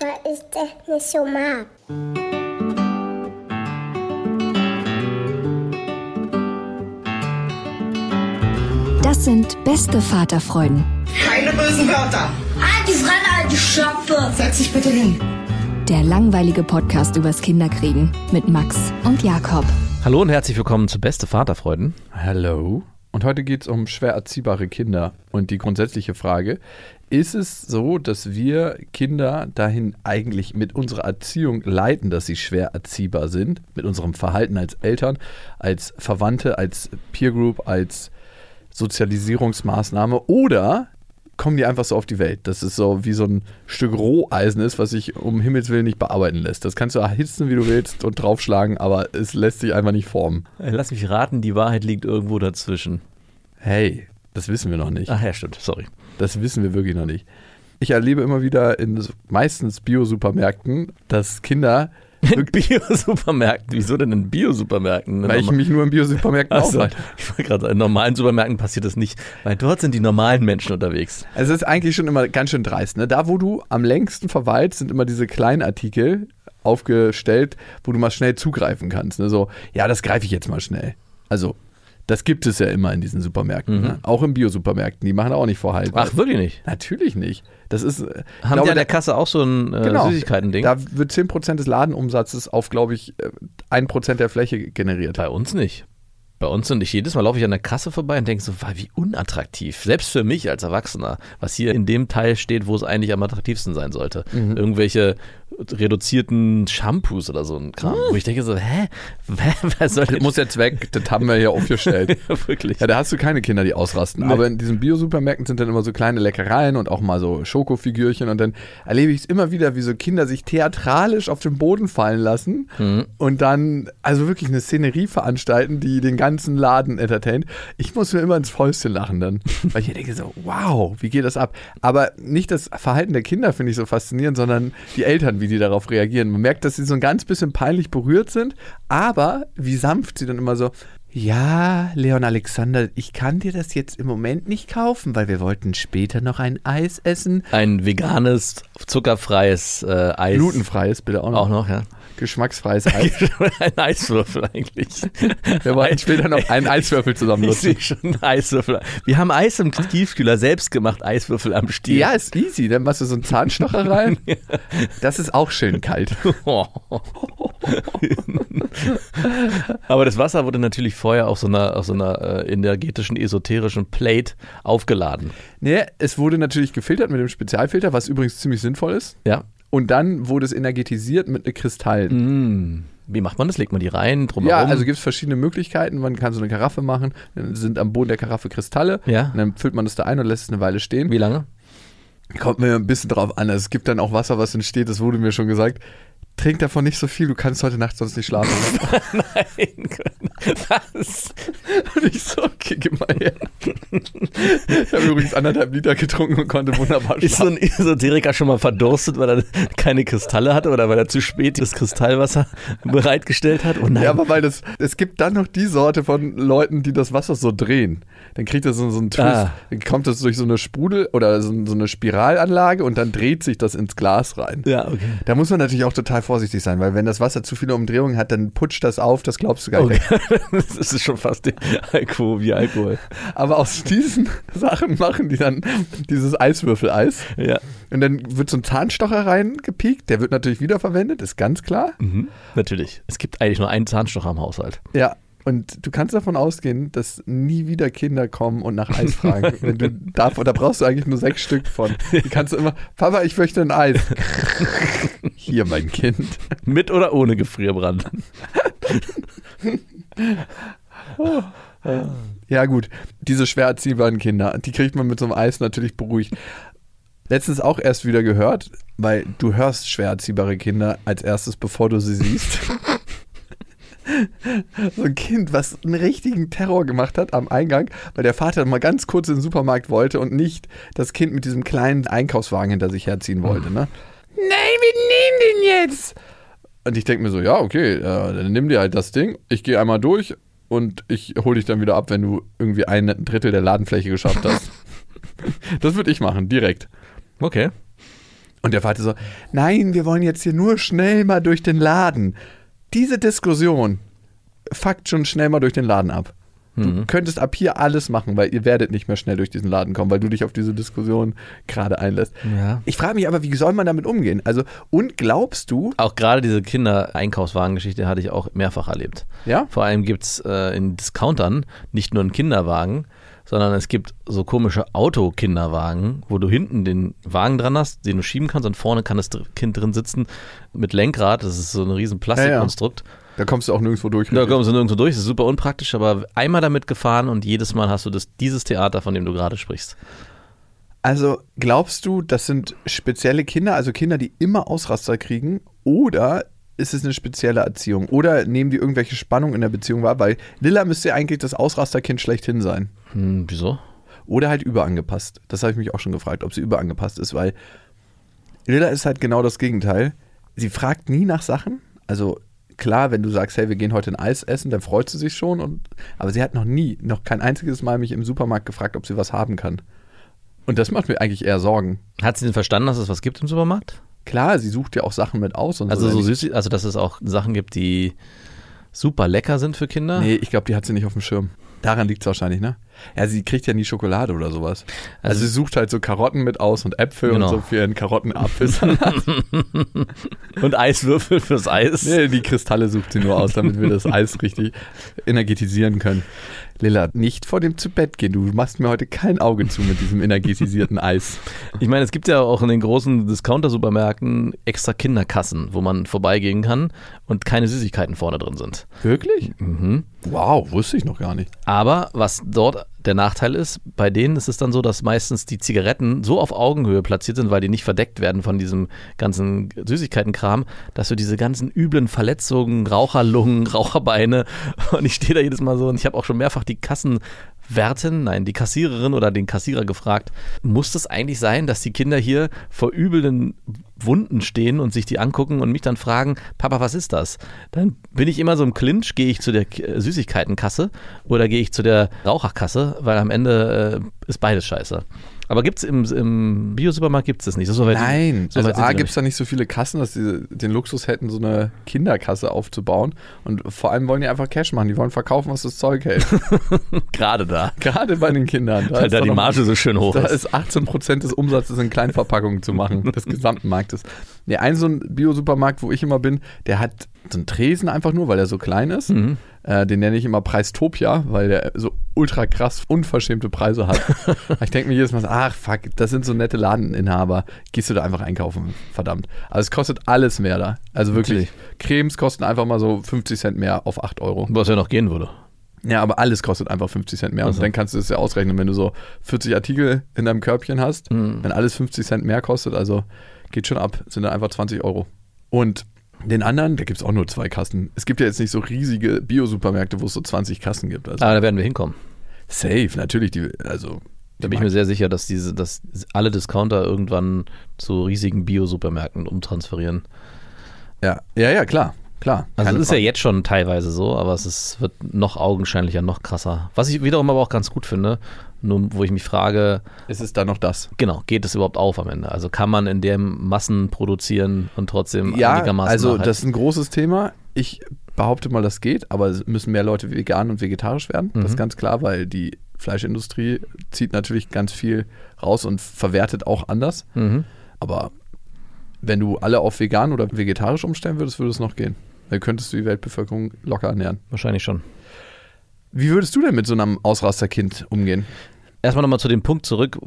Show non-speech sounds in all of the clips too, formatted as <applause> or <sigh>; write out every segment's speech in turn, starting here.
Weil ich das nicht so mag. Das sind beste Vaterfreuden. Keine bösen Wörter. Alte Fremde, alte Schöpfe. Setz dich bitte hin. Der langweilige Podcast übers Kinderkriegen mit Max und Jakob. Hallo und herzlich willkommen zu Beste Vaterfreuden. Hallo. Und heute geht es um schwer erziehbare Kinder. Und die grundsätzliche Frage, ist es so, dass wir Kinder dahin eigentlich mit unserer Erziehung leiten, dass sie schwer erziehbar sind? Mit unserem Verhalten als Eltern, als Verwandte, als Peer Group, als Sozialisierungsmaßnahme? Oder kommen die einfach so auf die Welt. Das ist so wie so ein Stück Roheisen ist, was sich um Himmels Willen nicht bearbeiten lässt. Das kannst du erhitzen, wie du willst und draufschlagen, aber es lässt sich einfach nicht formen. Lass mich raten, die Wahrheit liegt irgendwo dazwischen. Hey, das wissen wir noch nicht. Ach ja, stimmt, sorry. Das wissen wir wirklich noch nicht. Ich erlebe immer wieder in meistens Bio-Supermärkten, dass Kinder <laughs> in Bio-Supermärkten. Wieso denn in Bio-Supermärkten? Weil ich mich nur in Bio-Supermärkten also, aufhalte. Ich wollte gerade sagen, in normalen Supermärkten passiert das nicht, weil dort sind die normalen Menschen unterwegs. Also es ist eigentlich schon immer ganz schön dreist. Ne? Da, wo du am längsten verweilst, sind immer diese kleinen Artikel aufgestellt, wo du mal schnell zugreifen kannst. Ne? So, ja, das greife ich jetzt mal schnell. Also das gibt es ja immer in diesen Supermärkten. Mhm. Ne? Auch in Biosupermärkten. Die machen auch nicht vorhalten. Ach, wirklich nicht? Natürlich nicht. Das ist. Äh, Haben glaube, die an der Kasse auch so ein äh, genau, Süßigkeiten-Ding? Da wird 10% des Ladenumsatzes auf, glaube ich, 1% äh, der Fläche generiert. Bei uns nicht. Bei uns und ich jedes Mal laufe ich an der Kasse vorbei und denke so, wie unattraktiv. Selbst für mich als Erwachsener, was hier in dem Teil steht, wo es eigentlich am attraktivsten sein sollte. Mhm. Irgendwelche reduzierten Shampoos oder so ein Kram. Wo ich denke so, hä? <laughs> Wer soll das muss jetzt weg, das haben wir hier aufgestellt. <laughs> Wirklich. Ja, da hast du keine Kinder, die ausrasten. Nee. Aber in diesen Bio-Supermärkten sind dann immer so kleine Leckereien und auch mal so Schokofigürchen und dann erlebe ich es immer wieder, wie so Kinder sich theatralisch auf den Boden fallen lassen mhm. und dann also wirklich eine Szenerie veranstalten, die den ganzen Laden entertaint. Ich muss mir immer ins Fäustchen lachen dann, <laughs> weil ich denke so, wow, wie geht das ab? Aber nicht das Verhalten der Kinder finde ich so faszinierend, sondern die Eltern wie die darauf reagieren. Man merkt, dass sie so ein ganz bisschen peinlich berührt sind, aber wie sanft sie dann immer so, ja, Leon Alexander, ich kann dir das jetzt im Moment nicht kaufen, weil wir wollten später noch ein Eis essen. Ein veganes, zuckerfreies äh, Eis. Glutenfreies bitte auch noch. Auch noch, ja geschmacksfreies Eis. <laughs> ein Eiswürfel eigentlich. Wir wollten später noch einen Eiswürfel zusammen nutzen. Ich schon Eiswürfel. Wir haben Eis im Tiefkühler selbst gemacht, Eiswürfel am Stiel. Ja, ist easy. Dann machst du so einen Zahnstocher rein. <laughs> Das ist auch schön kalt. <laughs> Aber das Wasser wurde natürlich vorher auf so einer, auf so einer äh, energetischen, esoterischen Plate aufgeladen. Nee, es wurde natürlich gefiltert mit dem Spezialfilter, was übrigens ziemlich sinnvoll ist. Ja. Und dann wurde es energetisiert mit Kristallen. Mm. Wie macht man das? Legt man die rein? Drumherum? Ja, also gibt es verschiedene Möglichkeiten. Man kann so eine Karaffe machen. Dann sind am Boden der Karaffe Kristalle. Ja. Und dann füllt man das da ein und lässt es eine Weile stehen. Wie lange? Kommt mir ein bisschen drauf an. Also es gibt dann auch Wasser, was entsteht. Das wurde mir schon gesagt. Trink davon nicht so viel, du kannst heute Nacht sonst nicht schlafen. <laughs> Nein, was? Und ich so, okay, her. Ich habe übrigens anderthalb Liter getrunken und konnte wunderbar schlafen. Ist so ein Esoteriker schon mal verdurstet, weil er keine Kristalle hatte oder weil er zu spät das Kristallwasser bereitgestellt hat? Oh nein. Ja, aber weil das, es gibt dann noch die Sorte von Leuten, die das Wasser so drehen. Dann kriegt er so, so einen Twist. Ah. Dann kommt das durch so eine Sprudel oder so, so eine Spiralanlage und dann dreht sich das ins Glas rein. Ja, okay. Da muss man natürlich auch total vorsichtig sein, weil wenn das Wasser zu viele Umdrehungen hat, dann putscht das auf, das glaubst du gar nicht. Okay. <laughs> das ist schon fast Alkohol wie Alkohol. Aber aus diesen <laughs> Sachen machen die dann dieses Eiswürfeleis. Ja. Und dann wird so ein Zahnstocher reingepiekt. Der wird natürlich wiederverwendet, ist ganz klar. Mhm. Natürlich. Es gibt eigentlich nur einen Zahnstocher im Haushalt. Ja. Und du kannst davon ausgehen, dass nie wieder Kinder kommen und nach Eis fragen. <laughs> Wenn du darf, da brauchst du eigentlich nur sechs Stück von. Die kannst du immer, Papa, ich möchte ein Eis. Hier, mein Kind. Mit oder ohne Gefrierbrand? Ja, gut. Diese schwer erziehbaren Kinder, die kriegt man mit so einem Eis natürlich beruhigt. Letztens auch erst wieder gehört, weil du hörst schwer erziehbare Kinder als erstes, bevor du sie siehst. So ein Kind, was einen richtigen Terror gemacht hat am Eingang, weil der Vater mal ganz kurz in den Supermarkt wollte und nicht das Kind mit diesem kleinen Einkaufswagen hinter sich herziehen wollte. Ne? Nein, wir nehmen den jetzt! Und ich denke mir so, ja, okay, äh, dann nimm dir halt das Ding, ich gehe einmal durch und ich hole dich dann wieder ab, wenn du irgendwie ein Drittel der Ladenfläche geschafft hast. <laughs> das würde ich machen, direkt. Okay. Und der Vater so, nein, wir wollen jetzt hier nur schnell mal durch den Laden. Diese Diskussion fuckt schon schnell mal durch den Laden ab. Du könntest ab hier alles machen, weil ihr werdet nicht mehr schnell durch diesen Laden kommen, weil du dich auf diese Diskussion gerade einlässt. Ja. Ich frage mich aber, wie soll man damit umgehen? Also, und glaubst du, Auch gerade diese Kinder-Einkaufswagen-Geschichte hatte ich auch mehrfach erlebt. ja? Vor allem gibt es äh, in Discountern nicht nur einen Kinderwagen, sondern es gibt so komische Autokinderwagen, wo du hinten den Wagen dran hast, den du schieben kannst und vorne kann das Kind drin sitzen mit Lenkrad. Das ist so ein riesen Plastikkonstrukt. Da kommst du auch nirgendwo durch. Da kommst du nirgendwo durch, das ist super unpraktisch, aber einmal damit gefahren und jedes Mal hast du das, dieses Theater, von dem du gerade sprichst. Also glaubst du, das sind spezielle Kinder, also Kinder, die immer Ausraster kriegen, oder ist es eine spezielle Erziehung? Oder nehmen die irgendwelche Spannung in der Beziehung wahr? Weil Lilla müsste ja eigentlich das Ausrasterkind schlechthin sein. Hm, wieso? Oder halt überangepasst. Das habe ich mich auch schon gefragt, ob sie überangepasst ist, weil Lilla ist halt genau das Gegenteil. Sie fragt nie nach Sachen. Also klar, wenn du sagst, hey, wir gehen heute ein Eis essen, dann freut sie sich schon. Und, aber sie hat noch nie, noch kein einziges Mal mich im Supermarkt gefragt, ob sie was haben kann. Und das macht mir eigentlich eher Sorgen. Hat sie denn verstanden, dass es was gibt im Supermarkt? Klar, sie sucht ja auch Sachen mit aus und Also so. so süß, also dass es auch Sachen gibt, die super lecker sind für Kinder. Nee, ich glaube, die hat sie nicht auf dem Schirm. Daran liegt es wahrscheinlich, ne? Ja, sie kriegt ja nie Schokolade oder sowas. Also, Also- sie sucht halt so Karotten mit aus und Äpfel Genau. und so für ihren Karottenapfelsalat. <laughs> Und Eiswürfel fürs Eis. nee, die Kristalle sucht sie nur aus, damit wir das Eis richtig energetisieren können. Lilla, nicht vor dem zu Bett gehen. Du machst mir heute kein Auge zu mit diesem energetisierten Eis. Ich meine, es gibt ja auch in den großen Discounter-Supermärkten extra Kinderkassen, wo man vorbeigehen kann und keine Süßigkeiten vorne drin sind. Wirklich? Mhm. Wow, wusste ich noch gar nicht. Aber was dort der Nachteil ist, bei denen ist es dann so, dass meistens die Zigaretten so auf Augenhöhe platziert sind, weil die nicht verdeckt werden von diesem ganzen Süßigkeitenkram, dass du diese ganzen üblen Verletzungen, Raucherlungen, <laughs> Raucherbeine <laughs> und ich stehe da jedes Mal so und ich habe auch schon mehrfach die Kassenwärtin, nein, die Kassiererin oder den Kassierer gefragt, muss das eigentlich sein, dass die Kinder hier vor übelnden Wunden stehen und sich die angucken und mich dann fragen, Papa, was ist das? Dann bin ich immer so im Clinch, gehe ich zu der K- Süßigkeitenkasse oder gehe ich zu der Raucherkasse, weil am Ende äh, ist beides scheiße. Aber gibt's im, im Biosupermarkt gibt es das nicht. Weit- Nein, so also A die gibt es da nicht so viele Kassen, dass sie den Luxus hätten, so eine Kinderkasse aufzubauen. Und vor allem wollen die einfach Cash machen. Die wollen verkaufen, was das Zeug hält. <laughs> gerade da. Gerade bei den Kindern. Weil ist da die noch- Marge so schön hoch Da ist. ist 18% des Umsatzes in Kleinverpackungen zu machen, des <laughs> gesamten Marktes. Nee, ein so ein Bio-Supermarkt, wo ich immer bin, der hat so einen Tresen einfach nur, weil er so klein ist. Mhm. Äh, den nenne ich immer Preistopia, weil der so ultra krass unverschämte Preise hat. <laughs> ich denke mir jedes Mal, so, ach fuck, das sind so nette Ladeninhaber. Gehst du da einfach einkaufen, verdammt. Also es kostet alles mehr da. Also wirklich, Cremes kosten einfach mal so 50 Cent mehr auf 8 Euro. Was ja noch gehen würde. Ja, aber alles kostet einfach 50 Cent mehr. Also. Und dann kannst du es ja ausrechnen, wenn du so 40 Artikel in deinem Körbchen hast, Mhm. wenn alles 50 Cent mehr kostet, also geht schon ab, sind dann einfach 20 Euro. Und den anderen, da gibt es auch nur zwei Kassen. Es gibt ja jetzt nicht so riesige Bio-Supermärkte, wo es so 20 Kassen gibt. Also Aber da werden wir hinkommen. safe, natürlich. Die, also Da bin ich mir sehr sicher, dass diese, dass alle Discounter irgendwann zu riesigen Bio-Supermärkten umtransferieren. ja, ja, ja, klar, klar. Also es ist ja Frage. jetzt schon teilweise so, aber es ist, wird noch augenscheinlicher, noch krasser. Was ich wiederum aber auch ganz gut finde, nur wo ich mich frage, Es ist da noch das. genau, geht es überhaupt auf am Ende? Also kann man in dem Massen produzieren und trotzdem Ja, einigermaßen also nachhaltig- das ist ein großes Thema. Ich behaupte mal, das geht, aber es müssen mehr Leute vegan und vegetarisch werden. Das ist ganz klar, weil die Fleischindustrie zieht natürlich ganz viel raus und verwertet auch anders. Mhm. Aber wenn du alle auf vegan oder vegetarisch umstellen würdest, würde es noch gehen. Dann könntest du die Weltbevölkerung locker ernähren. Wahrscheinlich schon. Wie würdest du denn mit so einem Ausrasterkind umgehen? Erstmal nochmal zu dem Punkt zurück,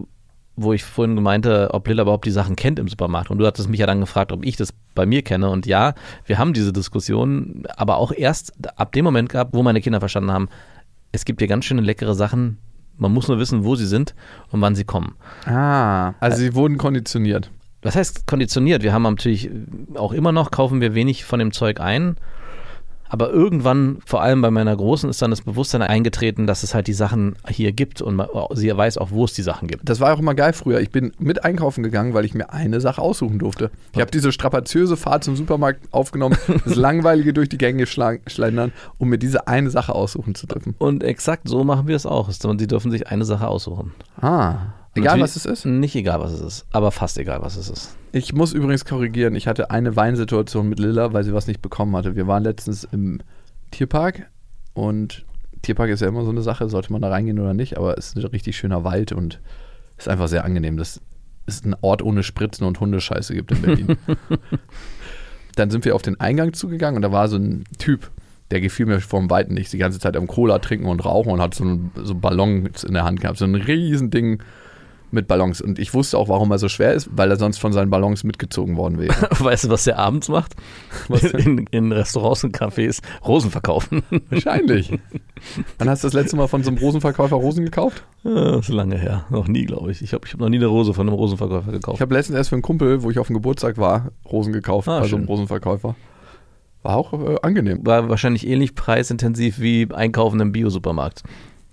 wo ich vorhin meinte, ob Lilla überhaupt die Sachen kennt im Supermarkt. Und du hattest mich ja dann gefragt, ob ich das bei mir kenne. Und ja, wir haben diese Diskussion, aber auch erst ab dem Moment gehabt, wo meine Kinder verstanden haben, es gibt hier ganz schöne leckere Sachen. Man muss nur wissen, wo sie sind und wann sie kommen. Ah, also sie wurden konditioniert. Was heißt konditioniert? Wir haben natürlich auch immer noch, kaufen wir wenig von dem Zeug ein. Aber irgendwann, vor allem bei meiner Großen, ist dann das Bewusstsein eingetreten, dass es halt die Sachen hier gibt und man, sie weiß auch, wo es die Sachen gibt. Das war auch immer geil früher. Ich bin mit einkaufen gegangen, weil ich mir eine Sache aussuchen durfte. Ich habe diese strapaziöse Fahrt zum Supermarkt aufgenommen, <laughs> das langweilige durch die Gänge schlendern, um mir diese eine Sache aussuchen zu dürfen. Und exakt so machen wir es auch. Und sie dürfen sich eine Sache aussuchen. Ah. Egal, Natürlich- was es ist. Nicht egal, was es ist, aber fast egal, was es ist. Ich muss übrigens korrigieren. Ich hatte eine Weinsituation mit Lilla, weil sie was nicht bekommen hatte. Wir waren letztens im Tierpark und Tierpark ist ja immer so eine Sache, sollte man da reingehen oder nicht, aber es ist ein richtig schöner Wald und ist einfach sehr angenehm. Das ist ein Ort ohne Spritzen und Hundescheiße gibt in Berlin. <laughs> Dann sind wir auf den Eingang zugegangen und da war so ein Typ, der gefiel mir vom Weiten nicht. Die ganze Zeit am Cola trinken und rauchen und hat so einen so Ballons in der Hand gehabt. So ein riesen Ding mit Ballons. Und ich wusste auch, warum er so schwer ist, weil er sonst von seinen Ballons mitgezogen worden wäre. <laughs> Weißt du, was der abends macht? in, in Restaurants und Cafés Rosen verkaufen. <laughs> Wahrscheinlich. Wann hast du das letzte Mal von so einem Rosenverkäufer Rosen gekauft? Ja, das ist lange her. Noch nie, glaube ich. Ich habe ich hab noch nie eine Rose von einem Rosenverkäufer gekauft. Ich habe letztens erst für einen Kumpel, wo ich auf dem Geburtstag war, Rosen gekauft Ah, bei so einem schön. Rosenverkäufer. War auch äh, angenehm. War wahrscheinlich ähnlich preisintensiv wie Einkaufen im Biosupermarkt.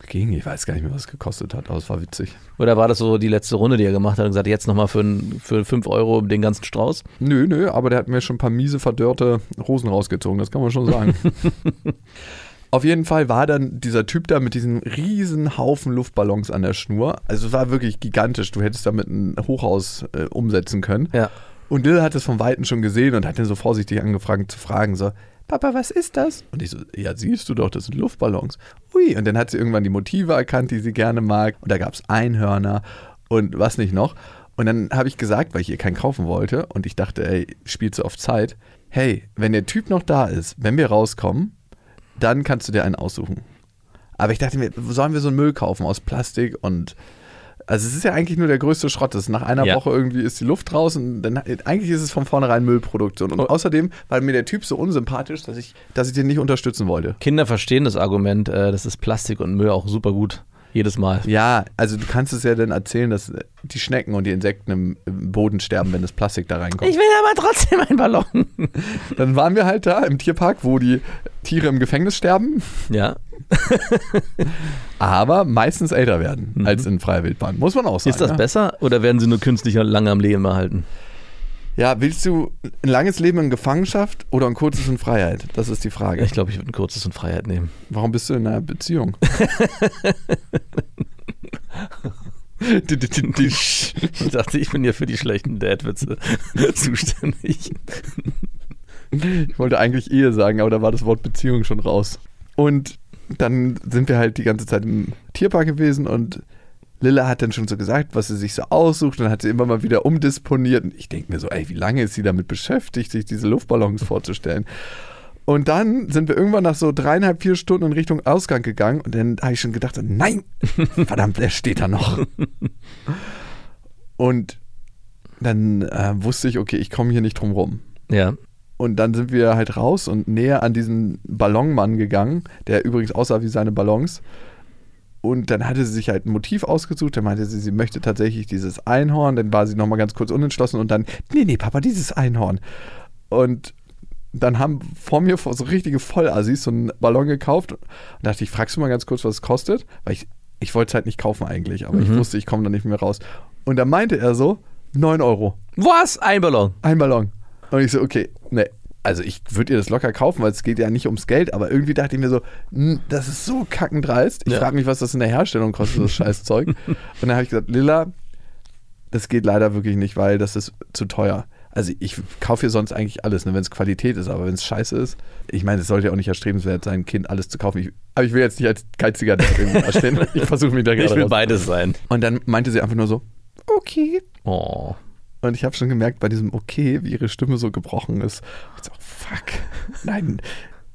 Ging, ich weiß gar nicht mehr, was es gekostet hat, aber es war witzig. Oder war das so die letzte Runde, die er gemacht hat und gesagt, jetzt nochmal für, für 5 Euro den ganzen Strauß? Nö, nö, aber der hat mir schon ein paar miese, verdörrte Rosen rausgezogen, das kann man schon sagen. <laughs> Auf jeden Fall war dann dieser Typ da mit diesem riesen Haufen Luftballons an der Schnur. Also es war wirklich gigantisch. Du hättest damit ein Hochhaus äh, umsetzen können. Ja. Und Lil hat es vom Weiten schon gesehen und hat ihn so vorsichtig angefangen zu fragen, so, Papa, was ist das? Und ich so, ja, siehst du doch, das sind Luftballons. Ui, und dann hat sie irgendwann die Motive erkannt, die sie gerne mag. Und da gab es Einhörner und was nicht noch. Und dann habe ich gesagt, weil ich ihr keinen kaufen wollte und ich dachte, ey, spielt so auf Zeit, hey, wenn der Typ noch da ist, wenn wir rauskommen, dann kannst du dir einen aussuchen. Aber ich dachte mir, sollen wir so einen Müll kaufen aus Plastik und also es ist ja eigentlich nur der größte Schrott. Das ist nach einer Ja. Woche irgendwie ist die Luft raus und dann eigentlich ist es von vornherein Müllproduktion. Und außerdem war mir der Typ so unsympathisch, dass ich, dass ich den nicht unterstützen wollte. Kinder verstehen das Argument, äh, das ist Plastik und Müll auch super gut. Jedes Mal. Ja, also du kannst es ja dann erzählen, dass die Schnecken und die Insekten im, im Boden sterben, wenn das Plastik da reinkommt. will aber trotzdem einen Ballon. <laughs> Dann waren wir halt da im Tierpark, wo die Tiere im Gefängnis sterben, Ja. <laughs> aber meistens älter werden als in freier Wildbahn. Muss man auch sagen. Ist das ja? besser oder werden sie nur künstlich lange am Leben erhalten? Ja, willst du ein langes Leben in Gefangenschaft oder ein kurzes in Freiheit? Das ist die Frage. Ich glaube, ich würde ein kurzes in Freiheit nehmen. Warum bist du in einer Beziehung? <laughs> Ich dachte, ich bin ja für die schlechten Dad-Witze <laughs> zuständig. Ich wollte eigentlich Ehe sagen, aber da war das Wort Beziehung schon raus. Und dann sind wir halt die ganze Zeit im Tierpark gewesen und Lilla hat dann schon so gesagt, was sie sich so aussucht. Und hat sie immer mal wieder umdisponiert. Und ich denke mir so, ey, wie lange ist sie damit beschäftigt, sich diese Luftballons vorzustellen? Und dann sind wir irgendwann nach so dreieinhalb, vier Stunden in Richtung Ausgang gegangen. Und dann habe ich schon gedacht, nein, <laughs> verdammt, der steht da noch. Und dann äh, wusste ich, okay, ich komme hier nicht drum rum. Ja. Und dann sind wir halt raus und näher an diesen Ballonmann gegangen, der übrigens aussah wie seine Ballons. Und dann hatte sie sich halt ein Motiv ausgesucht. Dann meinte sie, sie möchte tatsächlich dieses Einhorn. Dann war sie nochmal ganz kurz unentschlossen und dann, nee, nee, Papa, dieses Einhorn. Und dann haben vor mir so richtige Vollassis so einen Ballon gekauft. Und dachte ich, fragst du mal ganz kurz, was es kostet? Weil ich, ich wollte es halt nicht kaufen eigentlich, aber ich wusste, ich komme da nicht mehr raus. Und dann meinte er so, 9 Euro. Was? Ein Ballon. Ein Ballon. Und ich so, okay, ne. Also ich würde ihr das locker kaufen, weil es geht ja nicht ums Geld, aber irgendwie dachte ich mir so, "Hm, das ist so kackendreist. Ich Ja. frage mich, was das in der Herstellung kostet, das Scheißzeug. <laughs> Und dann habe ich gesagt, Lilla, das geht leider wirklich nicht, weil das ist zu teuer. Also ich kaufe hier sonst eigentlich alles, ne, wenn es Qualität ist, aber wenn es scheiße ist, ich meine, es sollte ja auch nicht erstrebenswert sein, Kind alles zu kaufen. Ich, aber ich will jetzt nicht als geiziger irgendwie <laughs> dastehen. Ich versuche mich da gerade Ich will raus- beides sein. Und dann meinte sie einfach nur so, okay. Oh. Und ich habe schon gemerkt bei diesem okay, wie ihre Stimme so gebrochen ist. Ich so, fuck. Nein,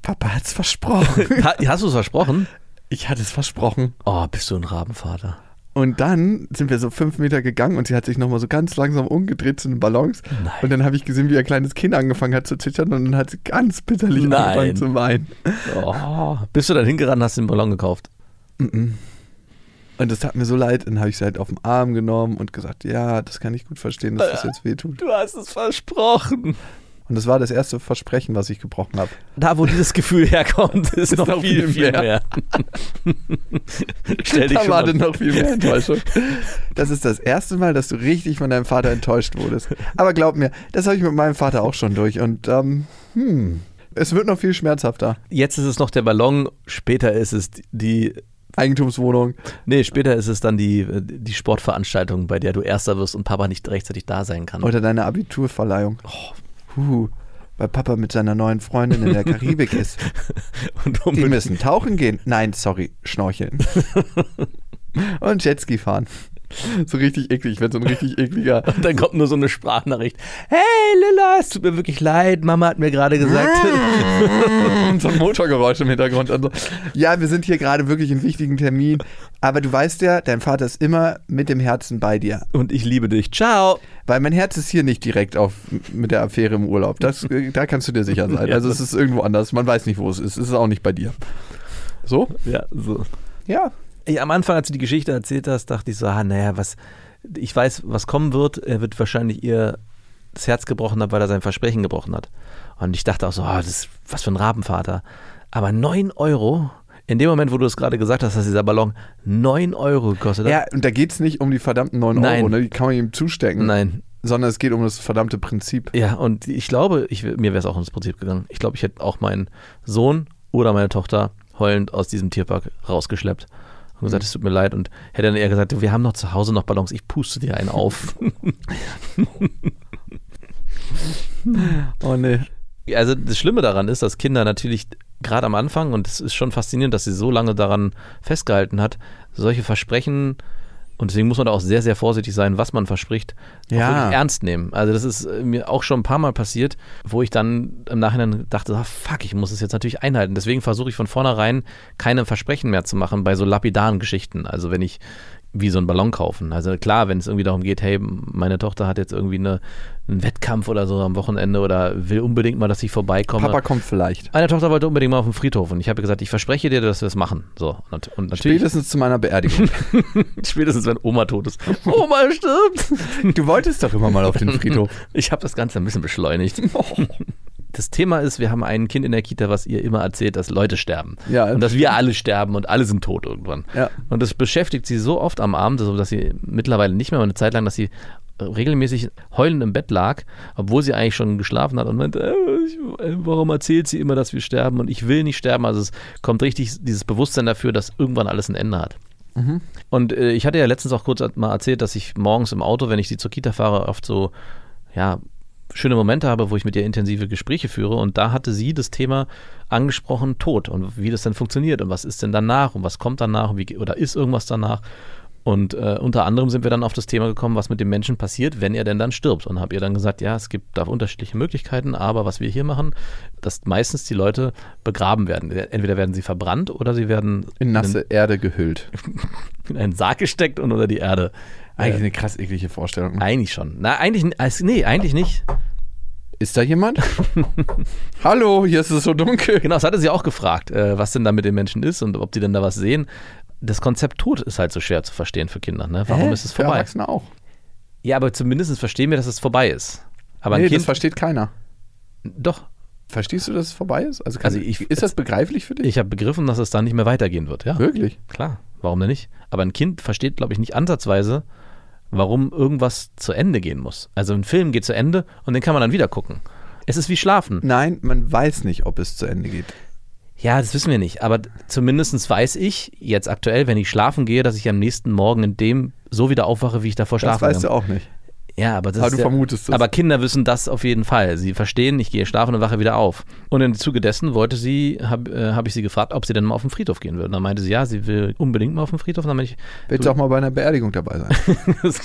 Papa hat's versprochen. <laughs> Ha, hast du es versprochen? Ich hatte es versprochen. Oh, bist du ein Rabenvater. Und dann sind wir so fünf Meter gegangen und sie hat sich nochmal so ganz langsam umgedreht zu den Ballons. Nein. Und dann habe ich gesehen, wie ihr kleines Kind angefangen hat zu zittern und dann hat sie ganz bitterlich Nein. angefangen zu weinen. Oh. Bist du dann hingerannt und hast den Ballon gekauft? Und das tat mir so leid. Dann habe ich sie halt auf den Arm genommen und gesagt, ja, das kann ich gut verstehen, dass das jetzt wehtut. Du hast es versprochen. Und das war das erste Versprechen, was ich gebrochen habe. Da, wo dieses Gefühl herkommt, ist, <laughs> noch, noch viel, viel mehr. mehr. <laughs> Stell dich Da schon war dann noch viel mehr Enttäuschung. <laughs> Das ist das erste Mal, dass du richtig von deinem Vater enttäuscht wurdest. Aber glaub mir, das habe ich mit meinem Vater auch schon durch. Und ähm, hm, es wird noch viel schmerzhafter. Jetzt ist es noch der Ballon, später ist es die. Eigentumswohnung. Nee, später ist es dann die, die Sportveranstaltung, bei der du Erster wirst und Papa nicht rechtzeitig da sein kann. Oder deine Abiturverleihung. Oh, huh, weil Papa mit seiner neuen Freundin in der Karibik <laughs> ist. Und Die unbedingt- müssen tauchen gehen. Nein, sorry, schnorcheln. <laughs> Und Jetski fahren. <laughs> So richtig eklig. Ich werde so ein richtig ekliger. Und <laughs> dann kommt nur so eine Sprachnachricht. Hey Lilla, es tut mir wirklich leid. Mama hat mir gerade gesagt. Und <laughs> so ein Motorgeräusch im Hintergrund. Und so. Ja, wir sind hier gerade wirklich in wichtigen Termin. Aber du weißt ja, dein Vater ist immer mit dem Herzen bei dir. und ich liebe dich. Ciao. Weil mein Herz ist hier nicht direkt auf mit der Affäre im Urlaub. Das, da kannst du dir sicher sein. Also es ist irgendwo anders. Man weiß nicht, wo es ist. Es ist auch nicht bei dir. So? Ja, so. Ja. Ich, am Anfang, als du die Geschichte erzählt hast, dachte ich so, ah, naja, was, ich weiß, was kommen wird. Er wird wahrscheinlich ihr das Herz gebrochen haben, weil er sein Versprechen gebrochen hat. Und ich dachte auch so, ah, das ist was für ein Rabenvater. Aber 9 Euro, in dem Moment, wo du es gerade gesagt hast, dass dieser Ballon 9 Euro gekostet hat. Ja, und da geht es nicht um die verdammten 9 Nein. Euro, ne? die kann man ihm zustecken. Nein. Sondern es geht um das verdammte Prinzip. Ja, und ich glaube, ich, mir wäre es auch ins Prinzip gegangen. Ich glaube, ich hätte auch meinen Sohn oder meine Tochter heulend aus diesem Tierpark rausgeschleppt und gesagt, es tut mir leid und hätte dann eher gesagt, wir haben noch zu Hause noch Ballons, ich puste dir einen auf. <laughs> Oh nee. Also das Schlimme daran ist, dass Kinder natürlich gerade am Anfang, und es ist schon faszinierend, dass sie so lange daran festgehalten hat, solche Versprechen, und deswegen muss man da auch sehr, sehr vorsichtig sein, was man verspricht, Ja. wirklich ernst nehmen. Also das ist äh, mir auch schon ein paar Mal passiert, wo ich dann im Nachhinein dachte, ah, fuck, ich muss es jetzt natürlich einhalten. Deswegen versuche ich von vornherein keine Versprechen mehr zu machen bei so lapidaren Geschichten. Also wenn ich wie so einen Ballon kaufen. Also klar, wenn es irgendwie darum geht, hey, meine Tochter hat jetzt irgendwie eine, einen Wettkampf oder so am Wochenende oder will unbedingt mal, dass ich vorbeikomme. Papa kommt vielleicht. Meine Tochter wollte unbedingt mal auf den Friedhof und ich habe gesagt, ich verspreche dir, dass wir es machen. So und, und natürlich Spätestens zu meiner Beerdigung. <laughs> spätestens wenn Oma tot ist. <laughs> Oma stirbt. du wolltest doch immer mal auf den Friedhof. Ich habe das Ganze ein bisschen beschleunigt. <laughs> Das Thema ist, wir haben ein Kind in der Kita, was ihr immer erzählt, dass Leute sterben. Ja, und dass wir alle sterben und alle sind tot irgendwann. Ja. Und das beschäftigt sie so oft am Abend, so dass sie mittlerweile nicht mehr, aber eine Zeit lang, dass sie regelmäßig heulend im Bett lag, obwohl sie eigentlich schon geschlafen hat und meinte, äh, äh, warum erzählt sie immer, dass wir sterben und ich will nicht sterben. Also es kommt richtig dieses Bewusstsein dafür, dass irgendwann alles ein Ende hat. Und äh, ich hatte ja letztens auch kurz mal erzählt, dass ich morgens im Auto, wenn ich sie zur Kita fahre, oft so, ja, schöne Momente habe, wo ich mit ihr intensive Gespräche führe. Und da hatte sie das Thema angesprochen, Tod und wie das denn funktioniert und was ist denn danach und was kommt danach und wie, oder ist irgendwas danach. Und äh, unter anderem sind wir dann auf das Thema gekommen, was mit dem Menschen passiert, wenn er denn dann stirbt. Und habe ihr dann gesagt, ja, es gibt da unterschiedliche Möglichkeiten, aber was wir hier machen, dass meistens die Leute begraben werden. Entweder werden sie verbrannt oder sie werden In nasse Erde gehüllt. <laughs> in einen Sarg gesteckt und unter die Erde. Eigentlich Äh, eine krass eklige Vorstellung. eigentlich schon. Na, eigentlich, nee, eigentlich nicht. Ist da jemand? <laughs> Hallo, hier ist es so dunkel. Genau, das hatte sie auch gefragt, äh, was denn da mit den Menschen ist und ob die denn da was sehen. Das Konzept Tod ist halt so schwer zu verstehen für Kinder. Ne? Warum Hä? ist es Für vorbei? Erwachsene auch. Ja, aber zumindest verstehen wir, dass es vorbei ist. Aber ein nee, Kind. das versteht keiner. doch, Verstehst du, dass es vorbei ist? Also, Also ich- ist das begreiflich für dich? ich habe begriffen, dass es da nicht mehr weitergehen wird. Ja, Wirklich? klar. Warum denn nicht? Aber ein Kind versteht, glaube ich, nicht ansatzweise, warum irgendwas zu Ende gehen muss. Also ein Film geht zu Ende und den kann man dann wieder gucken. Es ist wie Schlafen. Nein, man weiß nicht, ob es zu Ende geht. Ja, das wissen wir nicht. Aber zumindest weiß ich jetzt aktuell, wenn ich schlafen gehe, dass ich am nächsten Morgen in dem so wieder aufwache, wie ich davor Das schlafen weißt du auch nicht. Ja, aber das Aber ist du ja, vermutest es. Aber Kinder wissen das auf jeden Fall. Sie verstehen, ich gehe schlafen und wache wieder auf. Und im Zuge dessen wollte sie, habe äh, hab ich sie gefragt, ob sie denn mal auf den Friedhof gehen würde. Und dann meinte sie, ja, sie will unbedingt mal auf den Friedhof. Und dann meinte ich, Willst du auch mal bei einer Beerdigung dabei sein? <laughs> das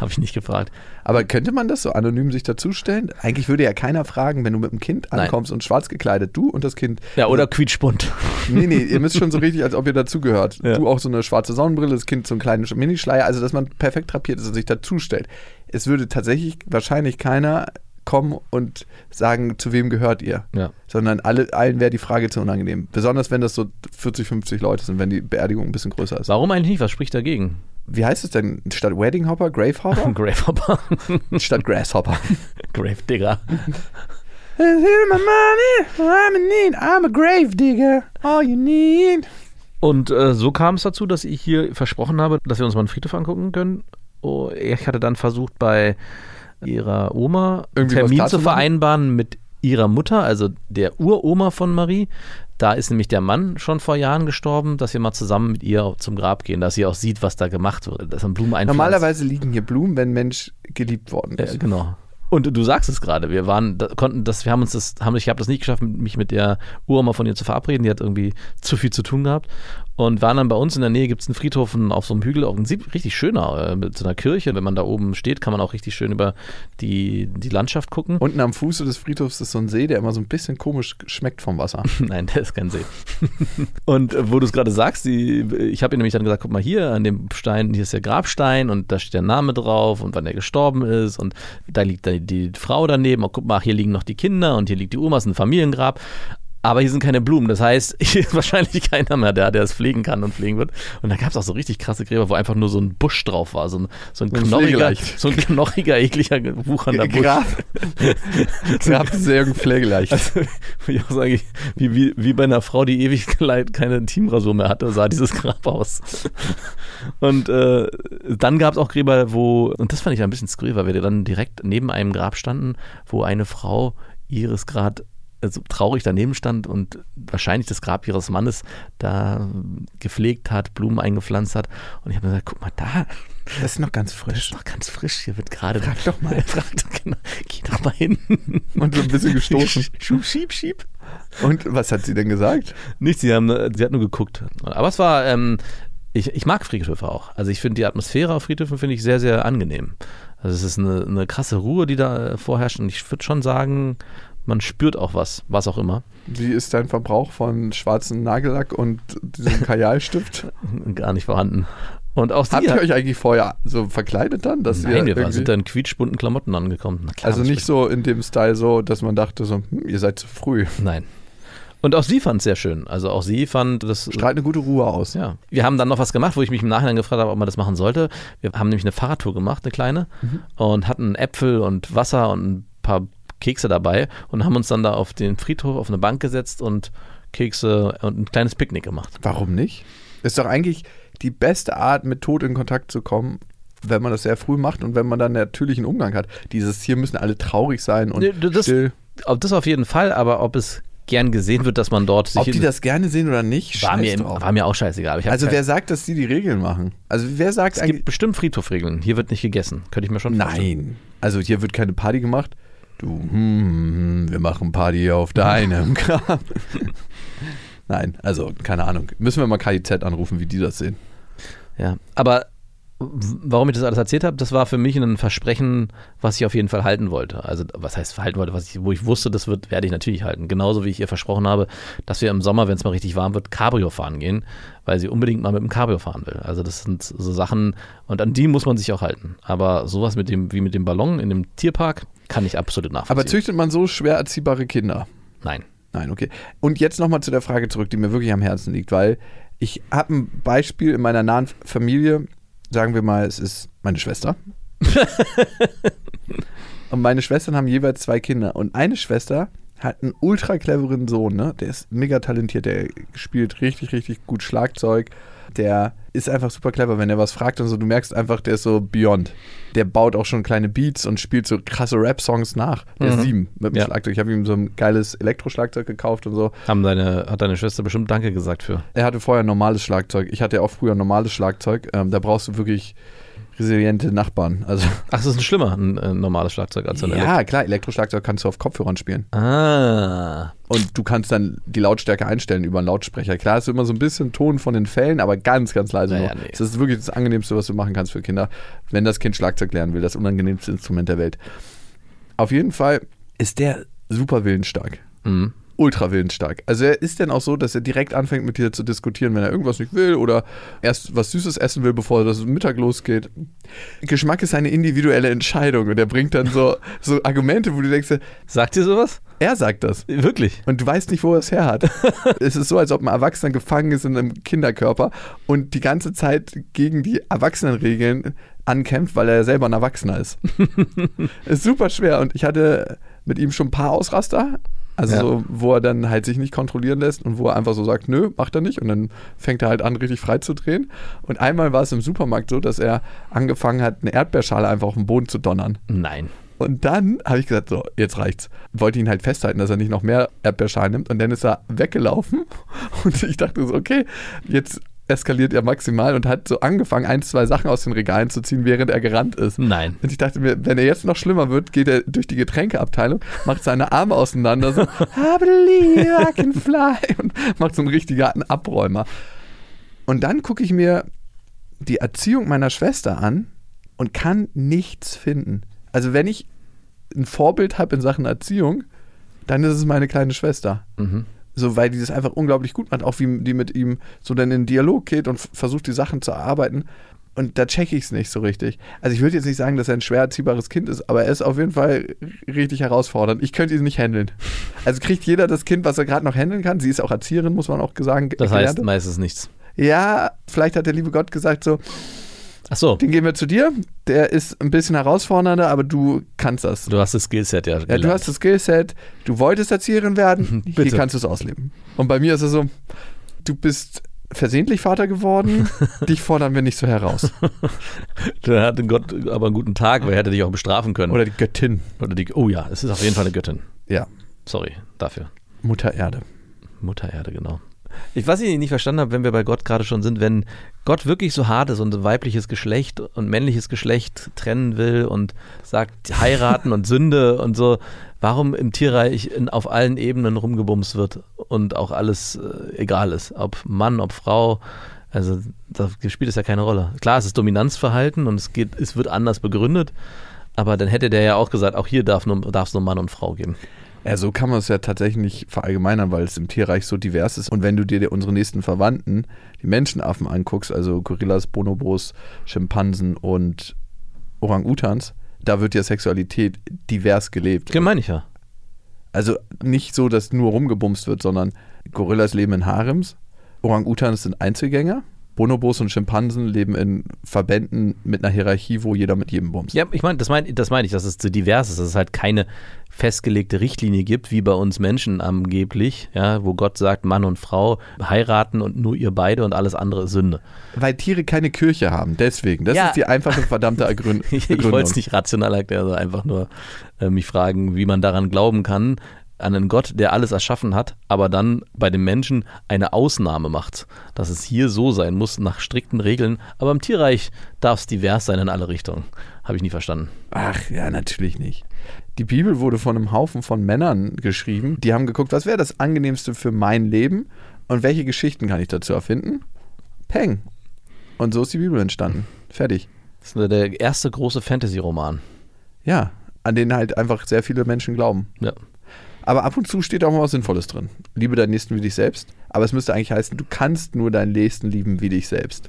habe ich nicht gefragt. Aber könnte man das so anonym sich dazustellen? Eigentlich würde ja keiner fragen, wenn du mit dem Kind Nein. ankommst und schwarz gekleidet, du und das Kind. Ja, oder quietschbunt. Nee, nee, ihr müsst schon so richtig, als ob ihr dazugehört. Ja. Du auch so eine schwarze Sonnenbrille, das Kind so einen kleinen Minischleier, also dass man perfekt drapiert ist und sich dazustellt. Es würde tatsächlich wahrscheinlich keiner kommen und sagen, zu wem gehört ihr. Ja. Sondern alle, allen wäre die Frage zu unangenehm. Besonders wenn das so 40, 50 Leute sind, wenn die Beerdigung ein bisschen größer ist. Warum eigentlich nicht? Was spricht dagegen? Wie heißt es denn? Statt Wedding Hopper, Grave Hopper? <laughs> Gravehopper. <laughs> Statt Grasshopper. <laughs> Grave Digger. Here's my money, I'm in need, I'm a grave digger, all you need. Und äh, so kam es dazu, dass ich hier versprochen habe, dass wir uns mal einen Friedhof angucken können. Oh, ich hatte dann versucht, bei ihrer Oma einen Termin zu vereinbaren mit ihrer Mutter, also der Uroma von Marie. Da ist nämlich der Mann schon vor Jahren gestorben, dass wir mal zusammen mit ihr zum Grab gehen, dass sie auch sieht, was da gemacht wird. Dass man Blumen einpflanzt. Normalerweise liegen hier Blumen, wenn Mensch geliebt worden ist. Ja, genau. Und du sagst es gerade, wir waren, da, konnten das, wir haben uns das, haben, ich habe das nicht geschafft, mich mit der Uroma von ihr zu verabreden, die hat irgendwie zu viel zu tun gehabt. Und waren dann bei uns in der Nähe, gibt es einen Friedhof auf so einem Hügel, auch ein richtig schöner, äh, mit so einer Kirche. Wenn man da oben steht, kann man auch richtig schön über die, die Landschaft gucken. Unten am Fuße des Friedhofs ist so ein See, der immer so ein bisschen komisch schmeckt vom Wasser. <laughs> Nein, der ist kein See. <laughs> und äh, wo du es gerade sagst, die, ich habe ihr nämlich dann gesagt, guck mal hier an dem Stein, hier ist der Grabstein und da steht der Name drauf und wann er gestorben ist und da liegt dann die Frau daneben. Und guck mal, hier liegen noch die Kinder und hier liegt die Oma, ist ein Familiengrab. Aber hier sind keine Blumen. Das heißt, <laughs> hier ist wahrscheinlich keiner mehr da, der es pflegen kann und pflegen wird. Und da gab es auch so richtig krasse Gräber, wo einfach nur so ein Busch drauf war. So ein, so ein, Pflegeleicht. so ein knorriger, ekliger, wuchernder Busch. Grab. <laughs> Grab ist sehr pflegeleicht. Also, ich auch sagen, wie, wie, wie bei einer Frau, die ewig keine Teamrasur mehr hatte, sah dieses Grab aus. Und äh, dann gab es auch Gräber, wo, und das fand ich ein bisschen skurril, weil wir dann direkt neben einem Grab standen, wo eine Frau ihres Grad also traurig daneben stand und wahrscheinlich das Grab ihres Mannes da gepflegt hat, Blumen eingepflanzt hat. Und ich habe mir gesagt, guck mal da, Das ist noch ganz das frisch. ist doch ganz frisch, hier wird gerade. Frag doch mal. <laughs> Frag doch, genau. Geh doch mal hin. Und so ein bisschen gestoßen. <laughs> Schub, schieb, schieb. Und was hat sie denn gesagt? Nichts, sie, haben, sie hat nur geguckt. Aber es war, ähm, ich, ich mag Friedhöfe auch. Also ich finde die Atmosphäre auf Friedhöfen finde ich sehr, sehr angenehm. Also es ist eine, eine krasse Ruhe, die da äh, vorherrscht und ich würde schon sagen, man spürt auch was, was auch immer. Wie ist dein Verbrauch von schwarzem Nagellack und diesem <laughs> Kajalstift? Gar nicht vorhanden. Und auch Habt ihr hat, euch eigentlich vorher so verkleidet dann? Dass Nein, wir waren, sind da in quietschbunten Klamotten angekommen. Klar, also nicht so in dem Style so, dass man dachte so, hm, ihr seid zu früh. Nein. Und auch sie fand es sehr schön. Also auch sie fand das. Strahlt eine gute Ruhe aus. Ja. Wir haben dann noch was gemacht, wo ich mich im Nachhinein gefragt habe, ob man das machen sollte. Wir haben nämlich eine Fahrradtour gemacht, eine kleine, und hatten Äpfel und Wasser und ein paar Kekse dabei und haben uns dann da auf den Friedhof auf eine Bank gesetzt und Kekse und ein kleines Picknick gemacht. Warum nicht? Ist doch eigentlich die beste Art, mit Tod in Kontakt zu kommen, wenn man das sehr früh macht und wenn man dann natürlichen Umgang hat. Dieses hier müssen alle traurig sein und Nee, das- still. Das auf jeden Fall, aber ob es gern gesehen wird, dass man dort sich Ob die das gerne sehen oder nicht, war, mir, drauf. war mir auch scheißegal. Also wer sagt, dass die die Regeln machen? Also wer sagt es gibt bestimmt Friedhofregeln. Hier wird nicht gegessen. Könnte ich mir schon vorstellen. Nein. Also hier wird keine Party gemacht. Du, hm, hm, wir machen Party auf deinem <laughs> Grab. Nein, also keine Ahnung. Müssen wir mal KIZ anrufen, wie die das sehen. Ja, aber warum ich das alles erzählt habe, das war für mich ein Versprechen, was ich auf jeden Fall halten wollte. Also was heißt halten wollte, was ich, wo ich wusste, das wird, werde ich natürlich halten. Genauso wie ich ihr versprochen habe, dass wir im Sommer, wenn es mal richtig warm wird, Cabrio fahren gehen, weil sie unbedingt mal mit dem Cabrio fahren will. Also das sind so Sachen und an die muss man sich auch halten. Aber sowas mit dem, wie mit dem Ballon in dem Tierpark, kann ich absolut nachvollziehen. Aber züchtet man so schwer erziehbare Kinder? Nein. Nein, okay. Und jetzt nochmal zu der Frage zurück, die mir wirklich am Herzen liegt, weil ich habe ein Beispiel in meiner nahen Familie, sagen wir mal, es ist meine Schwester. <laughs> und meine Schwestern haben jeweils zwei Kinder. Und eine Schwester hat einen ultra cleveren Sohn, ne? Der ist mega talentiert, der spielt richtig, richtig gut Schlagzeug. Der ist einfach super clever, wenn er was fragt und so. Du merkst einfach, der ist so beyond. Der baut auch schon kleine Beats und spielt so krasse Rap-Songs nach. Der ist sieben mit dem Ja. Schlagzeug. Ich habe ihm so ein geiles Elektroschlagzeug gekauft und so. Haben deine, hat deine Schwester bestimmt Danke gesagt für. Er hatte vorher ein normales Schlagzeug. Ich hatte ja auch früher ein normales Schlagzeug. Ähm, da brauchst du wirklich resiliente Nachbarn. Also Ach, das ist ein schlimmer, ein, ein normales Schlagzeug als ein ja, klar, Elektroschlagzeug kannst du auf Kopfhörern spielen. Ah. Und du kannst dann die Lautstärke einstellen über einen Lautsprecher. Klar, ist immer so ein bisschen Ton von den Fällen, aber ganz, ganz leise Naja, nee. Das ist wirklich das Angenehmste, was du machen kannst für Kinder, wenn das Kind Schlagzeug lernen will. Das unangenehmste Instrument der Welt. Auf jeden Fall ist der super willensstark. Mhm. Ultra willensstark. Also er ist dann auch so, dass er direkt anfängt mit dir zu diskutieren, wenn er irgendwas nicht will oder erst was Süßes essen will, bevor das Mittag losgeht. Geschmack ist eine individuelle Entscheidung und er bringt dann so, <laughs> so Argumente, wo du denkst, Sagt ihr sowas? er sagt das. Wirklich? Und du weißt nicht, wo er es her hat. <laughs> es ist so, als ob ein Erwachsener gefangen ist in einem Kinderkörper und die ganze Zeit gegen die Erwachsenenregeln ankämpft, weil er selber ein Erwachsener ist. <laughs> ist super schwer. Und ich hatte mit ihm schon ein paar Ausraster. Also, Ja. so, wo er dann halt sich nicht kontrollieren lässt und wo er einfach so sagt, nö, macht er nicht. Und dann fängt er halt an, richtig frei zu drehen. Und einmal war es im Supermarkt so, dass er angefangen hat, eine Erdbeerschale einfach auf den Boden zu donnern. Nein. Und dann habe ich gesagt, so, jetzt reicht's. Wollte ihn halt festhalten, dass er nicht noch mehr Erdbeerschalen nimmt. Und dann ist er weggelaufen. <laughs> Und ich dachte so, okay, jetzt eskaliert er maximal und hat so angefangen, ein, zwei Sachen aus den Regalen zu ziehen, während er gerannt ist. Nein. Und ich dachte mir, wenn er jetzt noch schlimmer wird, geht er durch die Getränkeabteilung, macht seine Arme auseinander, so, <laughs> I believe I can fly und macht so einen richtigen Abräumer. Und dann gucke ich mir die Erziehung meiner Schwester an und kann nichts finden. Also wenn ich ein Vorbild habe in Sachen Erziehung, dann ist es meine kleine Schwester. Mhm. So, weil die das einfach unglaublich gut macht, auch wie die mit ihm so dann in den Dialog geht und versucht, die Sachen zu erarbeiten. Und da checke ich es nicht so richtig. Also ich würde jetzt nicht sagen, dass er ein schwer erziehbares Kind ist, aber er ist auf jeden Fall richtig herausfordernd. Ich könnte ihn nicht handeln. Also kriegt jeder das Kind, was er gerade noch handeln kann. Sie ist auch Erzieherin, muss man auch sagen. Das heißt meistens nichts. ja, vielleicht hat der liebe Gott gesagt so, Ach so. den geben wir zu dir. Der ist ein bisschen herausfordernder, aber du kannst das. Du hast das Skillset ja. Ja, du gelernt. hast das Skillset, du wolltest Erzieherin werden, hier Bitte. kannst du es ausleben. Und bei mir ist es so, du bist versehentlich Vater geworden, <laughs> dich fordern wir nicht so heraus. <laughs> Da hatte Gott aber einen guten Tag, weil er hätte dich auch bestrafen können. Oder die Göttin. Oder die, oh ja, es ist auf jeden Fall eine Göttin. Ja, Sorry dafür. Mutter Erde. Mutter Erde, genau. Ich weiß, ich nicht verstanden habe, wenn wir bei Gott gerade schon sind, wenn Gott wirklich so hart ist und weibliches Geschlecht und männliches Geschlecht trennen will und sagt heiraten und Sünde und so, warum im Tierreich in, auf allen Ebenen rumgebumst wird und auch alles äh, egal ist, ob Mann, ob Frau, also da spielt es ja keine Rolle. Klar, es ist Dominanzverhalten und es geht, es wird anders begründet, aber dann hätte der ja auch gesagt, auch hier darf nur, darf es nur Mann und Frau geben. Ja, so kann man es ja tatsächlich nicht verallgemeinern, weil es im Tierreich so divers ist. Und wenn du dir unsere nächsten Verwandten, die Menschenaffen anguckst, also Gorillas, Bonobos, Schimpansen und Orang-Utans, da wird ja Sexualität divers gelebt. Ja, meine ich ja. Also nicht so, dass nur rumgebumst wird, sondern Gorillas leben in Harems, Orang-Utans sind Einzelgänger, Bonobos und Schimpansen leben in Verbänden mit einer Hierarchie, wo jeder mit jedem bumst. Ja, ich meine, das meine das mein ich, dass es so divers ist, dass es halt keine festgelegte Richtlinie gibt, wie bei uns Menschen angeblich, ja, wo Gott sagt, Mann und Frau heiraten und nur ihr beide und alles andere ist Sünde. Weil Tiere keine Kirche haben, deswegen. Das Ja. ist die einfache, verdammte Ergrün <laughs> Ich, ich Begründung. wollte es nicht rational erklären, sondern einfach nur äh, mich fragen, wie man daran glauben kann, an einen Gott, der alles erschaffen hat, aber dann bei den Menschen eine Ausnahme macht, dass es hier so sein muss, nach strikten Regeln, aber im Tierreich darf es divers sein in alle Richtungen. Habe ich nie verstanden. Ach ja, natürlich nicht. Die Bibel wurde von einem Haufen von Männern geschrieben. Die haben geguckt, was wäre das angenehmste für mein Leben und welche Geschichten kann ich dazu erfinden? Peng. Und so ist die Bibel entstanden. Fertig. Das ist der erste große Fantasy-Roman. Ja, an den halt einfach sehr viele Menschen glauben. Ja. Aber ab und zu steht auch mal was Sinnvolles drin. Liebe deinen Nächsten wie dich selbst. Aber es müsste eigentlich heißen, du kannst nur deinen Nächsten lieben wie dich selbst.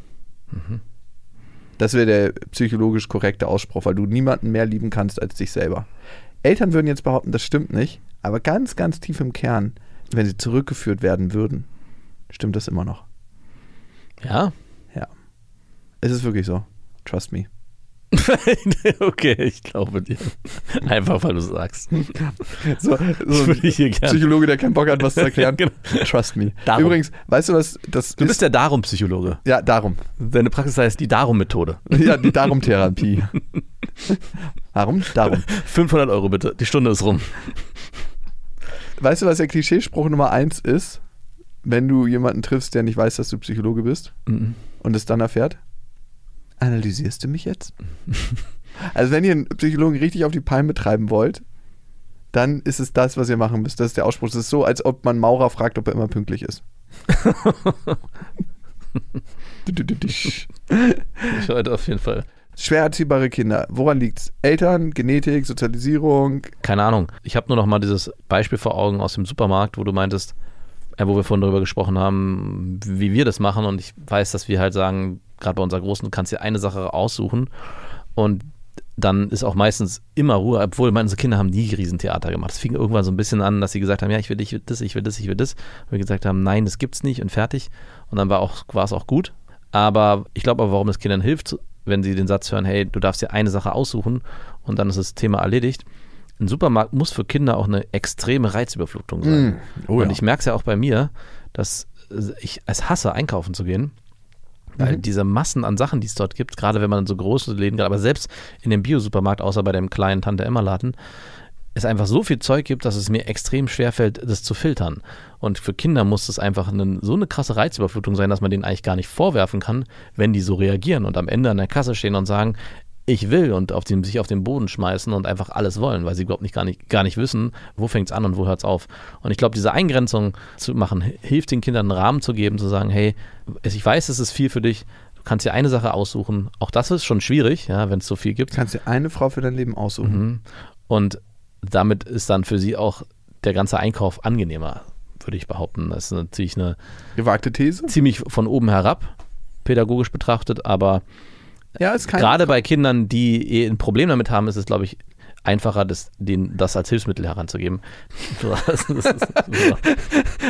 Das wäre der psychologisch korrekte Ausspruch, weil du niemanden mehr lieben kannst als dich selber. Eltern würden jetzt behaupten, das stimmt nicht, aber ganz, ganz tief im Kern, wenn sie zurückgeführt werden würden, stimmt das immer noch. Ja? Ja. Es ist wirklich so. Trust me. <laughs> okay, ich glaube dir. Einfach, weil du sagst. So, so gern. Psychologe, der keinen Bock hat, was zu erklären. <laughs> Genau. Trust me. Darum. Übrigens, weißt du was, das Du ist, bist der Darum-Psychologe. ja, darum. Deine Praxis heißt die Darum-Methode. <laughs> Ja, die Darum-Therapie. Warum? Darum. 500 Euro bitte, die Stunde ist rum. Weißt du, was der Klischeespruch Nummer eins ist, wenn du jemanden triffst, der nicht weiß, dass du Psychologe bist Mhm. und es dann erfährt? Analysierst du mich jetzt? <laughs> also wenn ihr einen Psychologen richtig auf die Palme treiben wollt, dann ist es das, was ihr machen müsst. Das ist der Ausspruch. Das ist so, als ob man Maurer fragt, ob er immer pünktlich ist. <laughs> Ich heute auf jeden Fall. Schwer erziehbare Kinder. Woran liegt's? Eltern, Genetik, Sozialisierung? Keine Ahnung. Ich habe nur noch mal dieses Beispiel vor Augen aus dem Supermarkt, wo du meintest, äh, wo wir vorhin darüber gesprochen haben, wie wir das machen. Und ich weiß, dass wir halt sagen, gerade bei unserer Großen, du kannst dir eine Sache aussuchen und dann ist auch meistens immer Ruhe, obwohl meine Kinder haben nie Riesentheater gemacht. Es fing irgendwann so ein bisschen an, dass sie gesagt haben, ja, ich will dich, das, ich will das, ich will das. Und wir gesagt haben, nein, das gibt's nicht und fertig. Und dann war auch, war es auch gut. Aber ich glaube aber, warum es Kindern hilft, wenn sie den Satz hören, hey, du darfst dir eine Sache aussuchen und dann ist das Thema erledigt. Ein Supermarkt muss für Kinder auch eine extreme Reizüberflutung sein. Mm. Oh und ja. ich merke es ja auch bei mir, dass ich es hasse, einkaufen zu gehen. Weil Mhm. diese Massen an Sachen, die es dort gibt, gerade wenn man in so große Läden geht, aber selbst in dem Biosupermarkt, außer bei dem kleinen Tante-Emma-Laden, es einfach so viel Zeug gibt, dass es mir extrem schwer fällt, das zu filtern. Und für Kinder muss es einfach eine, so eine krasse Reizüberflutung sein, dass man denen eigentlich gar nicht vorwerfen kann, wenn die so reagieren und am Ende an der Kasse stehen und sagen, ich will und auf dem, sich auf den Boden schmeißen und einfach alles wollen, weil sie überhaupt nicht gar nicht, gar nicht wissen, wo fängt es an und wo hört es auf. Und ich glaube, diese Eingrenzung zu machen, hi- hilft den Kindern einen Rahmen zu geben, zu sagen, hey, ich weiß, es ist viel für dich, du kannst dir eine Sache aussuchen. Auch das ist schon schwierig, ja, wenn es so viel gibt. Du kannst dir eine Frau für dein Leben aussuchen. Mhm. Und damit ist dann für sie auch der ganze Einkauf angenehmer, würde ich behaupten. Das ist natürlich eine Gewagte These? ziemlich von oben herab, pädagogisch betrachtet, aber Ja, ist kein. gerade bei Kindern, die eh ein Problem damit haben, ist es, glaube ich, einfacher, das, den, das als Hilfsmittel heranzugeben. <laughs> Das ist super.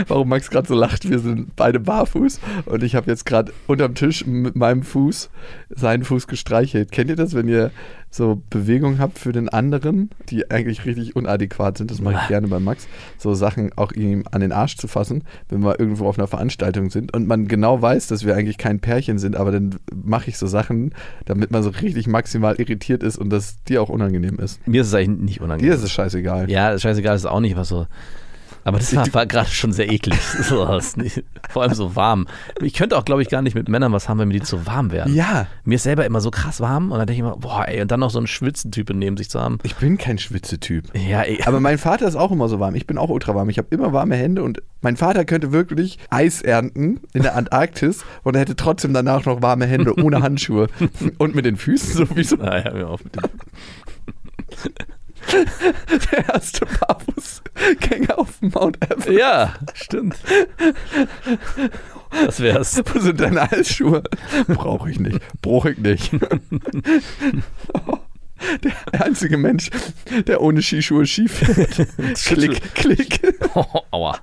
Warum Max gerade so lacht, wir sind beide barfuß und ich habe jetzt gerade unterm Tisch mit meinem Fuß seinen Fuß gestreichelt. Kennt ihr das, wenn ihr so Bewegungen habt für den anderen, die eigentlich richtig unadäquat sind? Das mache ich gerne bei Max. So Sachen auch ihm an den Arsch zu fassen, wenn wir irgendwo auf einer Veranstaltung sind und man genau weiß, dass wir eigentlich kein Pärchen sind, aber dann mache ich so Sachen, damit man so richtig maximal irritiert ist und das dir auch unangenehm ist. Mir ist es eigentlich nicht unangenehm. Dir ist es scheißegal. Ja, scheißegal, ist auch nicht was so. Aber das <laughs> war, war gerade schon sehr eklig. <laughs> So, nicht, vor allem so warm. Ich könnte auch, glaube ich, gar nicht mit Männern was haben, wenn mir die zu warm wären. Ja, Mir ist selber immer so krass warm und dann denke ich immer, boah, ey, und dann noch so einen Schwitzentyp neben sich zu haben. ich bin kein Schwitzetyp. Ja, ey. Aber mein Vater ist auch immer so warm. Ich bin auch ultra warm. Ich habe immer warme Hände und mein Vater könnte wirklich Eis ernten in der Antarktis und er hätte trotzdem danach noch warme Hände ohne <laughs> Handschuhe und mit den Füßen sowieso. Naja, hör auf mit dem. <laughs> Der erste Barfußgänger auf Mount Everest. Ja, stimmt. Das wär's. Wo sind deine Eisschuhe? Brauche ich nicht. Brauche ich nicht. <laughs> Der einzige Mensch, der ohne Skischuhe Ski fährt. klick, klick. Oh, <laughs> aua.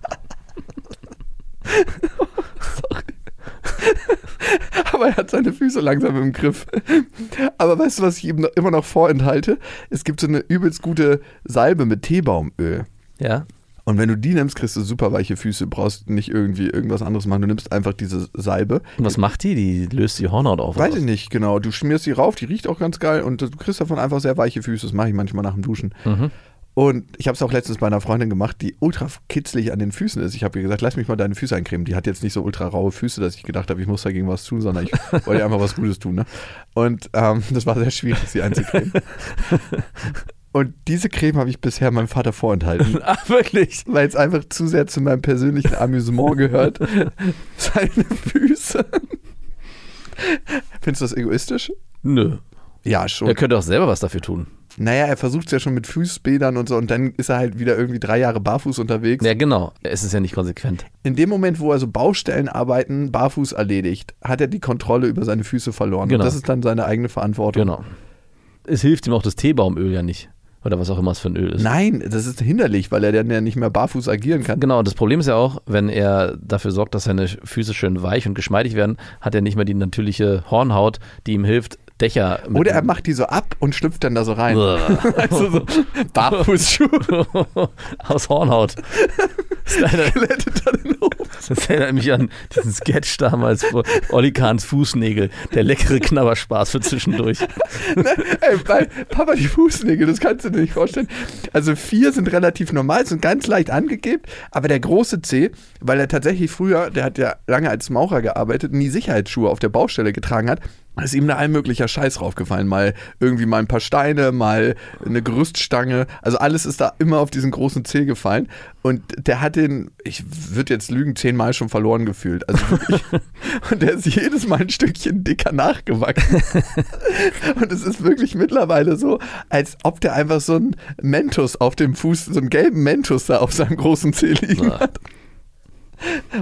<laughs> Aber er hat seine Füße langsam im Griff. <laughs> Aber weißt du, was ich ihm noch, immer noch vorenthalte? Es gibt so eine übelst gute Salbe mit Teebaumöl. Ja. Und wenn du die nimmst, kriegst du super weiche Füße. Brauchst nicht irgendwie irgendwas anderes machen. Du nimmst einfach diese Salbe. Und was macht die? Die löst die Hornhaut auf. Weiß ich nicht, genau. Du schmierst die rauf, die riecht auch ganz geil und du kriegst davon einfach sehr weiche Füße. Das mache ich manchmal nach dem Duschen. Mhm. Und ich habe es auch letztens bei einer Freundin gemacht, die ultra kitzlig an den Füßen ist. Ich habe ihr gesagt, lass mich mal deine Füße eincremen. Die hat jetzt nicht so ultra raue Füße, dass ich gedacht habe, ich muss dagegen was tun, sondern ich <laughs> wollte einfach was Gutes tun. Ne? Und ähm, das war sehr schwierig, sie einzucremen. <laughs> Und diese Creme habe ich bisher meinem Vater vorenthalten, Ach, <laughs> wirklich? weil es einfach zu sehr zu meinem persönlichen Amüsement gehört. Seine Füße. Findest du das egoistisch? Nö. Ja, schon. Er könnte auch selber was dafür tun. Naja, er versucht es ja schon mit Fußbädern und so und dann ist er halt wieder irgendwie drei Jahre barfuß unterwegs. Ja, genau. Es ist ja nicht konsequent. In dem Moment, wo er so Baustellenarbeiten barfuß erledigt, hat er die Kontrolle über seine Füße verloren. Genau. Und das ist dann seine eigene Verantwortung. Genau. Es hilft ihm auch das Teebaumöl ja nicht. Oder was auch immer es für ein Öl ist. Nein, das ist hinderlich, weil er dann ja nicht mehr barfuß agieren kann. Genau, das Problem ist ja auch, wenn er dafür sorgt, dass seine Füße schön weich und geschmeidig werden, hat er nicht mehr die natürliche Hornhaut, die ihm hilft, Dächer Oder er macht die so ab und schlüpft dann da so rein. Also <laughs> so Barfußschuhe <laughs> aus Hornhaut. Das erinnert, Hof. das erinnert mich an diesen Sketch damals von Olli Kahns Fußnägel. Der leckere Knabberspaß für zwischendurch. <laughs> Ne? Ey, bei Papa die Fußnägel, das kannst du dir nicht vorstellen. Also vier sind relativ normal, sind ganz leicht angeklebt, aber der große C, weil er tatsächlich früher, der hat ja lange als Maurer gearbeitet, nie Sicherheitsschuhe auf der Baustelle getragen hat, ist ihm da all möglicher Scheiß raufgefallen. Mal irgendwie mal ein paar Steine, mal eine Gerüststange. Also alles ist da immer auf diesen großen Zeh gefallen. Und der hat den, ich würde jetzt lügen, zehnmal schon verloren gefühlt. Also wirklich. <laughs> Und der ist jedes Mal ein Stückchen dicker nachgewachsen. <laughs> Und es ist wirklich mittlerweile so, als ob der einfach so einen Mentos auf dem Fuß, so einen gelben Mentos da auf seinem großen Zeh liegen Ja. hat.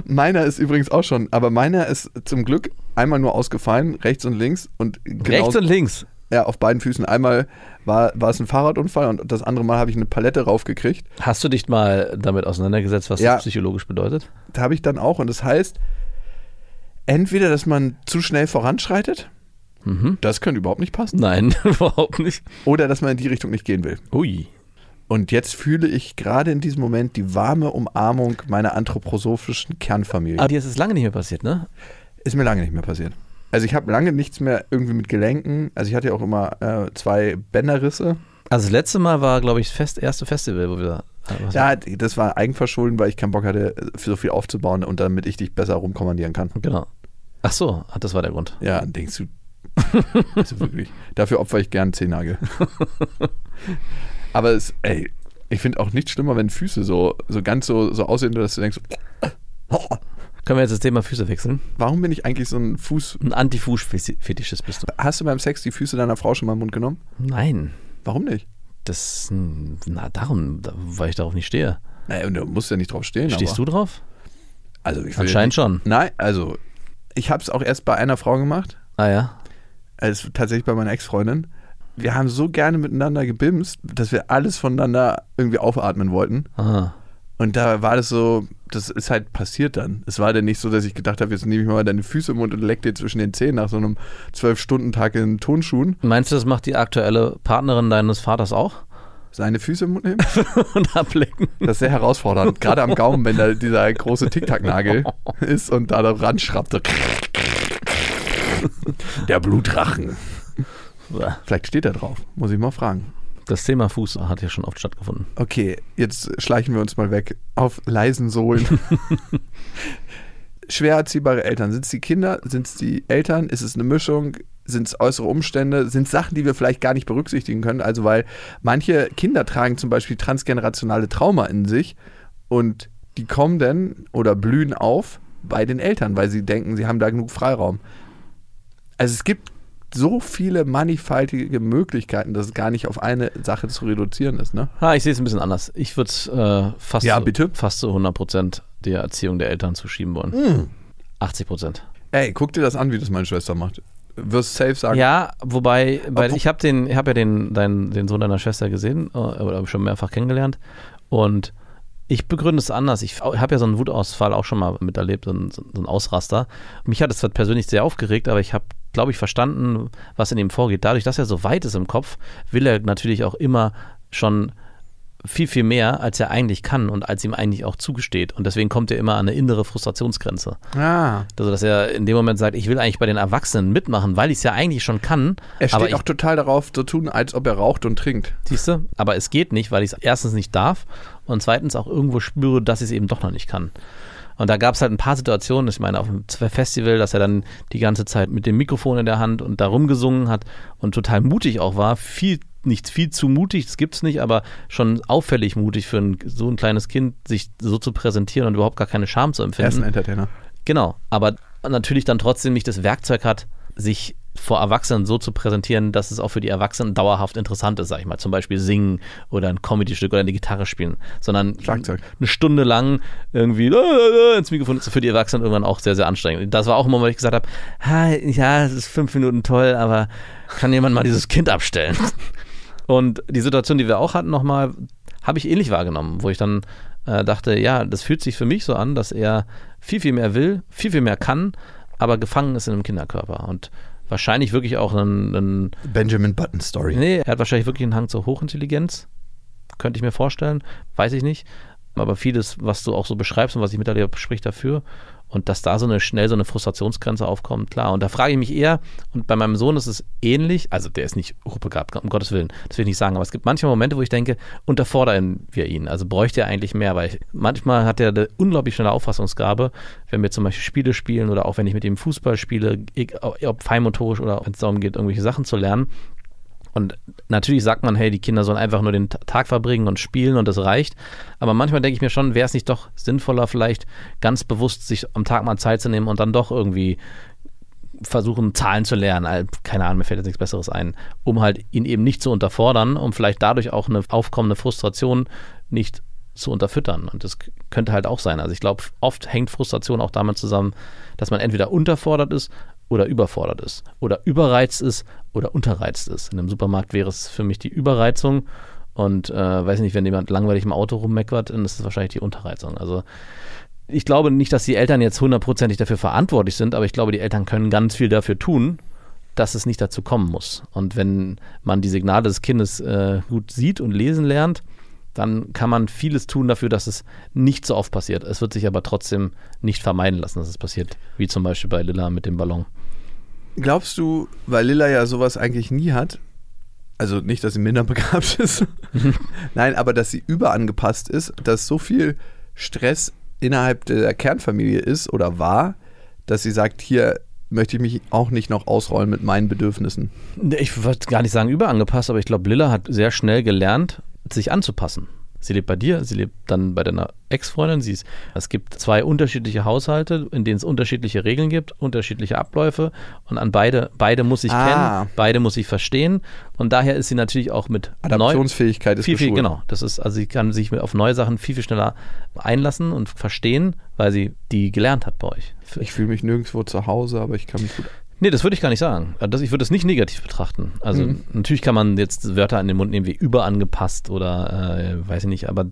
Meiner ist übrigens auch schon, aber meiner ist zum Glück einmal nur ausgefallen, rechts und links und genau, Rechts und links. ja, auf beiden Füßen. Einmal war, war es ein Fahrradunfall und das andere Mal habe ich eine Palette raufgekriegt. Hast du dich mal damit auseinandergesetzt, was Ja. das psychologisch bedeutet? Da habe ich dann auch und das heißt, entweder, dass man zu schnell voranschreitet, Mhm. das könnte überhaupt nicht passen, Nein, <laughs> überhaupt nicht. oder dass man in die Richtung nicht gehen will. Ui. Und jetzt fühle ich gerade in diesem Moment die warme Umarmung meiner anthroposophischen Kernfamilie. Aber dir ist es lange nicht mehr passiert, ne? Ist mir lange nicht mehr passiert. Also ich habe lange nichts mehr irgendwie mit Gelenken. Also ich hatte ja auch immer äh, zwei Bänderrisse. Also das letzte Mal war, glaube ich, das Fest, erste Festival, wo wir. äh, Ja, das war Eigenverschulden, weil ich keinen Bock hatte, so viel aufzubauen und damit ich dich besser rumkommandieren kann. Genau. Ach so, das war der Grund. Ja, denkst du. <laughs> Also wirklich. Dafür opfer ich gern Zehennagel. <laughs> Aber es, ey, ich finde auch nicht schlimmer, wenn Füße so, so ganz so, so aussehen, dass du denkst, Können wir jetzt das Thema Füße wechseln? warum bin ich eigentlich so ein Fuß. Ein Anti-Fuß-Fetischist bist du. Hast du beim Sex die Füße deiner Frau schon mal im Mund genommen? Nein. Warum nicht? Das, na darum, da- weil ich darauf nicht stehe. Naja, und du musst ja nicht drauf stehen. Stehst du drauf? Also ich Anscheinend schon. Nein, also ich habe es auch erst bei einer Frau gemacht. Ah ja. als tatsächlich bei meiner Ex-Freundin. Wir haben so gerne miteinander gebimst, dass wir alles voneinander irgendwie aufatmen wollten. Aha. Und da war das so, das ist halt passiert dann. Es war dann nicht so, dass ich gedacht habe, jetzt nehme ich mal deine Füße im Mund und leck dir zwischen den Zähnen nach so einem Zwölf-Stunden-Tag in Tonschuhen. Meinst du, das macht die aktuelle Partnerin deines Vaters auch? Seine Füße im Mund nehmen? <laughs> Und ablecken? Das ist sehr herausfordernd. Gerade am Gaumen, wenn da dieser große Tic-Tac-Nagel <laughs> ist und da dran schrappt. Der Blutrachen. Vielleicht steht er drauf. Muss ich mal fragen. Das Thema Fuß hat ja schon oft stattgefunden. Okay, jetzt schleichen wir uns mal weg auf leisen Sohlen. <laughs> Schwer erziehbare Eltern. Sind es die Kinder? Sind es die Eltern? Ist es eine Mischung? Sind es äußere Umstände? Sind es Sachen, die wir vielleicht gar nicht berücksichtigen können? Also, weil manche Kinder tragen zum Beispiel transgenerationale Trauma in sich und die kommen dann oder blühen auf bei den Eltern, weil sie denken, sie haben da genug Freiraum. Also, es gibt so viele mannigfaltige Möglichkeiten, dass es gar nicht auf eine Sache zu reduzieren ist, ne? Ah, ich sehe es ein bisschen anders. Ich würde äh, fast, Ja, bitte? fast zu 100 Prozent der Erziehung der Eltern zuschieben wollen. Hm. 80 Prozent. Ey, guck dir das an, wie das meine Schwester macht. Wirst safe sagen. Ja, wobei, weil Obwohl- ich habe den, ich habe ja den, deinen, den Sohn deiner Schwester gesehen äh, oder schon mehrfach kennengelernt und ich begründe es anders. Ich habe ja so einen Wutausfall auch schon mal miterlebt, so einen, so einen Ausraster. Mich hat es persönlich sehr aufgeregt, aber ich habe, glaube ich, verstanden, was in ihm vorgeht. Dadurch, dass er so weit ist im Kopf, will er natürlich auch immer schon viel, viel mehr, als er eigentlich kann und als ihm eigentlich auch zugesteht. Und deswegen kommt er immer an eine innere Frustrationsgrenze. Ah. Also, dass er in dem Moment sagt, ich will eigentlich bei den Erwachsenen mitmachen, weil ich es ja eigentlich schon kann. Er steht auch total darauf zu tun, als ob er raucht und trinkt. siehst du, aber es geht nicht, weil ich es erstens nicht darf und zweitens auch irgendwo spüre, dass ich es eben doch noch nicht kann. Und da gab es halt ein paar Situationen, ich meine, auf dem Festival, dass er dann die ganze Zeit mit dem Mikrofon in der Hand und da rumgesungen hat und total mutig auch war. Viel, nicht viel zu mutig, das gibt's nicht, aber schon auffällig mutig für ein, so ein kleines Kind, sich so zu präsentieren und überhaupt gar keine Scham zu Er ist empfinden. ein Entertainer. Genau, aber natürlich dann trotzdem nicht das Werkzeug hat, sich vor Erwachsenen so zu präsentieren, dass es auch für die Erwachsenen dauerhaft interessant ist, sag ich mal. Zum Beispiel singen oder ein Comedy-Stück oder eine Gitarre spielen, sondern Schlagzeug. eine Stunde lang irgendwie äh, ins Mikrofon ist für die Erwachsenen irgendwann auch sehr, sehr anstrengend. Das war auch immer, wo ich gesagt habe, "Ha, ja, es ist fünf Minuten toll, aber kann jemand mal dieses Kind abstellen? <laughs> Und die Situation, die wir auch hatten nochmal, habe ich ähnlich wahrgenommen, wo ich dann äh, dachte, ja, das fühlt sich für mich so an, dass er viel, viel mehr will, viel, viel mehr kann, aber gefangen ist in einem Kinderkörper. Und wahrscheinlich wirklich auch einen, einen Benjamin Button Story. Nee, er hat wahrscheinlich wirklich einen Hang zur Hochintelligenz. Könnte ich mir vorstellen. Weiß ich nicht. Aber vieles, was du auch so beschreibst und was ich miterlebe, spricht dafür. Und dass da so eine schnell so eine Frustrationsgrenze aufkommt, klar. Und da frage ich mich eher, und bei meinem Sohn ist es ähnlich, also der ist nicht hochbegabt, um Gottes Willen, das will ich nicht sagen, aber es gibt manche Momente, wo ich denke, unterfordern wir ihn. Also bräuchte er eigentlich mehr, weil ich, manchmal hat er eine unglaublich schnelle Auffassungsgabe, wenn wir zum Beispiel Spiele spielen oder auch wenn ich mit ihm Fußball spiele, ob feinmotorisch oder wenn es darum geht, irgendwelche Sachen zu lernen, und natürlich sagt man, hey, die Kinder sollen einfach nur den Tag verbringen und spielen und das reicht. Aber manchmal denke ich mir schon, wäre es nicht doch sinnvoller, vielleicht ganz bewusst sich am Tag mal Zeit zu nehmen und dann doch irgendwie versuchen, Zahlen zu lernen. Keine Ahnung, mir fällt jetzt nichts Besseres ein, um halt ihn eben nicht zu unterfordern, um vielleicht dadurch auch eine aufkommende Frustration nicht zu unterfüttern. Und das könnte halt auch sein. Also ich glaube, oft hängt Frustration auch damit zusammen, dass man entweder unterfordert ist oder überfordert ist oder überreizt ist oder unterreizt ist. In einem Supermarkt wäre es für mich die Überreizung und äh, weiß nicht, wenn jemand langweilig im Auto rummeckert, dann ist es wahrscheinlich die Unterreizung. Also ich glaube nicht, dass die Eltern jetzt hundertprozentig dafür verantwortlich sind, aber ich glaube, die Eltern können ganz viel dafür tun, dass es nicht dazu kommen muss. Und wenn man die Signale des Kindes äh, gut sieht und lesen lernt, dann kann man vieles tun dafür, dass es nicht so oft passiert. Es wird sich aber trotzdem nicht vermeiden lassen, dass es passiert. Wie zum Beispiel bei Lilla mit dem Ballon. Glaubst du, weil Lilla ja sowas eigentlich nie hat, also nicht, dass sie minder begabt <laughs> ist, nein, aber dass sie überangepasst ist, dass so viel Stress innerhalb der Kernfamilie ist oder war, dass sie sagt, hier möchte ich mich auch nicht noch ausrollen mit meinen Bedürfnissen. Ich würde gar nicht sagen überangepasst, aber ich glaube, Lilla hat sehr schnell gelernt, sich anzupassen. Sie lebt bei dir, sie lebt dann bei deiner Ex-Freundin. Sie ist, es gibt zwei unterschiedliche Haushalte, in denen es unterschiedliche Regeln gibt, unterschiedliche Abläufe und an beide, beide muss ich ah. kennen, beide muss ich verstehen und daher ist sie natürlich auch mit Adaptionsfähigkeit neu, ist viel, viel, genau. Das ist, also sie kann sich auf neue Sachen viel, viel schneller einlassen und verstehen, weil sie die gelernt hat bei euch. Ich fühle mich nirgendwo zu Hause, aber ich kann mich gut Nee, das würde ich gar nicht sagen. Also ich würde es nicht negativ betrachten. Also mhm. natürlich kann man jetzt Wörter in den Mund nehmen wie überangepasst oder äh, weiß ich nicht, aber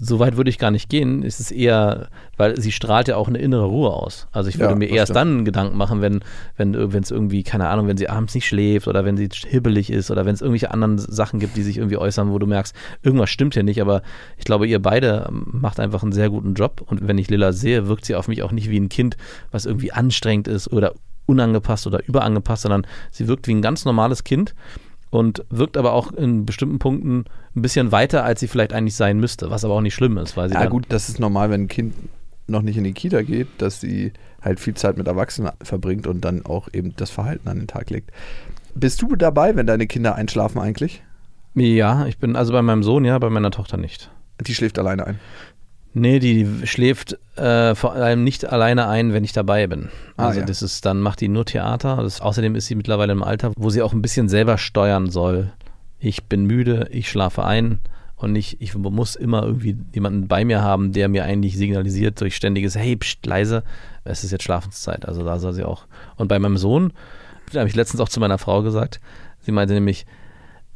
so weit würde ich gar nicht gehen. Es ist eher, weil sie strahlt ja auch eine innere Ruhe aus. Also ich würde ja, mir erst dann Gedanken machen, wenn wenn es irgendwie, keine Ahnung, wenn sie abends nicht schläft oder wenn sie hibbelig ist oder wenn es irgendwelche anderen Sachen gibt, die sich irgendwie äußern, wo du merkst, irgendwas stimmt hier nicht, aber ich glaube, ihr beide macht einfach einen sehr guten Job und wenn ich Lilla sehe, wirkt sie auf mich auch nicht wie ein Kind, was irgendwie anstrengend ist oder unangepasst oder überangepasst, sondern sie wirkt wie ein ganz normales Kind und wirkt aber auch in bestimmten Punkten ein bisschen weiter, als sie vielleicht eigentlich sein müsste, was aber auch nicht schlimm ist. Weil sie ja gut, das ist normal, wenn ein Kind noch nicht in die Kita geht, dass sie halt viel Zeit mit Erwachsenen verbringt und dann auch eben das Verhalten an den Tag legt. Bist du dabei, wenn deine Kinder einschlafen eigentlich? Ja, ich bin also bei meinem Sohn, ja, bei meiner Tochter nicht. Die schläft alleine ein. Nee, die schläft äh, vor allem nicht alleine ein, wenn ich dabei bin. Ah, also ja. das ist, dann macht die nur Theater. Das, außerdem ist sie mittlerweile im Alter, wo sie auch ein bisschen selber steuern soll. Ich bin müde, ich schlafe ein und ich, ich muss immer irgendwie jemanden bei mir haben, der mir eigentlich signalisiert durch ständiges Hey, pst, leise, es ist jetzt Schlafenszeit. Also da soll sie auch. Und bei meinem Sohn, da habe ich letztens auch zu meiner Frau gesagt, sie meinte nämlich,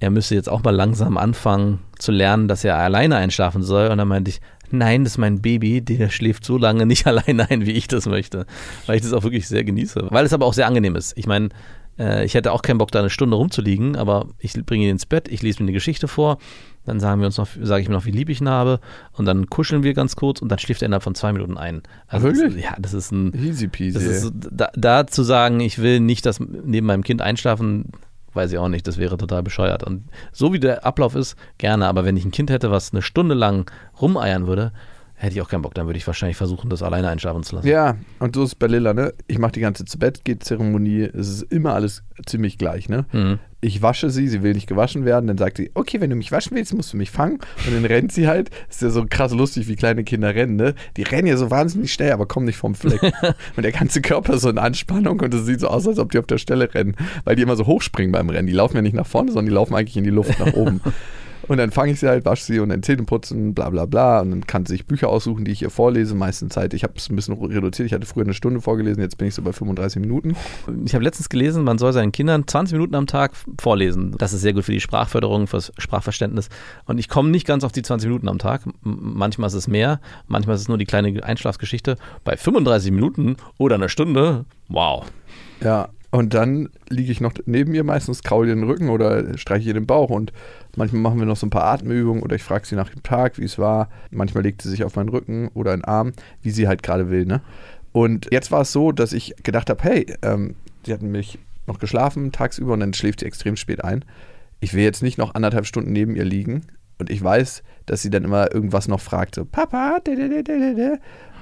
er müsse jetzt auch mal langsam anfangen zu lernen, dass er alleine einschlafen soll. Und dann meinte ich, nein, das ist mein Baby, der schläft so lange nicht <laughs> alleine ein, wie ich das möchte. Weil ich das auch wirklich sehr genieße. Weil es aber auch sehr angenehm ist. Ich meine, äh, ich hätte auch keinen Bock, da eine Stunde rumzuliegen, aber ich bringe ihn ins Bett, ich lese mir eine Geschichte vor, dann sagen wir uns noch, sage ich mir noch, wie lieb ich ihn habe, und dann kuscheln wir ganz kurz und dann schläft er innerhalb von zwei Minuten ein. Also Wirklich? Das, ja, das ist ein. Easy peasy. Das ist, da, da zu sagen, ich will nicht, dass neben meinem Kind einschlafen, weiß ich auch nicht, das wäre total bescheuert. Und so wie der Ablauf ist, gerne, aber wenn ich ein Kind hätte, was eine Stunde lang rumeiern würde, hätte ich auch keinen Bock. Dann würde ich wahrscheinlich versuchen, das alleine einschlafen zu lassen. Ja, und so ist es bei Lilla, ne? Ich mache die ganze zu Bett geht Zeremonie. Es ist immer alles ziemlich gleich, ne? Mhm. Ich wasche sie, sie will nicht gewaschen werden. Dann sagt sie, okay, wenn du mich waschen willst, musst du mich fangen. Und dann rennt sie halt. Ist ja so krass lustig, wie kleine Kinder rennen, ne? Die rennen ja so wahnsinnig schnell, aber kommen nicht vom Fleck. <laughs> und der ganze Körper so in Anspannung und es sieht so aus, als ob die auf der Stelle rennen. Weil die immer so hochspringen beim Rennen. Die laufen ja nicht nach vorne, sondern die laufen eigentlich in die Luft nach oben. <laughs> Und dann fange ich sie halt, wasche sie und dann Zähne putzen, bla bla bla. Und dann kann sie sich Bücher aussuchen, die ich ihr vorlese. Meistens Zeit, ich habe es ein bisschen reduziert. Ich hatte früher eine Stunde vorgelesen, jetzt bin ich so bei 35 Minuten. Ich habe letztens gelesen, man soll seinen Kindern 20 Minuten am Tag vorlesen. Das ist sehr gut für die Sprachförderung, fürs Sprachverständnis. Und ich komme nicht ganz auf die 20 Minuten am Tag. Manchmal ist es mehr, manchmal ist es nur die kleine Einschlafgeschichte. Bei 35 Minuten oder einer Stunde, wow. Ja, Und dann liege ich noch neben ihr meistens, kraule ihr den Rücken oder streiche ihr den Bauch und manchmal machen wir noch so ein paar Atemübungen oder ich frage sie nach dem Tag, wie es war. Manchmal legt sie sich auf meinen Rücken oder einen Arm, wie sie halt gerade will. Ne? Und jetzt war es so, dass ich gedacht habe, hey, ähm, sie hatten mich noch geschlafen tagsüber und dann schläft sie extrem spät ein. Ich will jetzt nicht noch anderthalb Stunden neben ihr liegen und ich weiß, dass sie dann immer irgendwas noch fragt, so Papa, und dann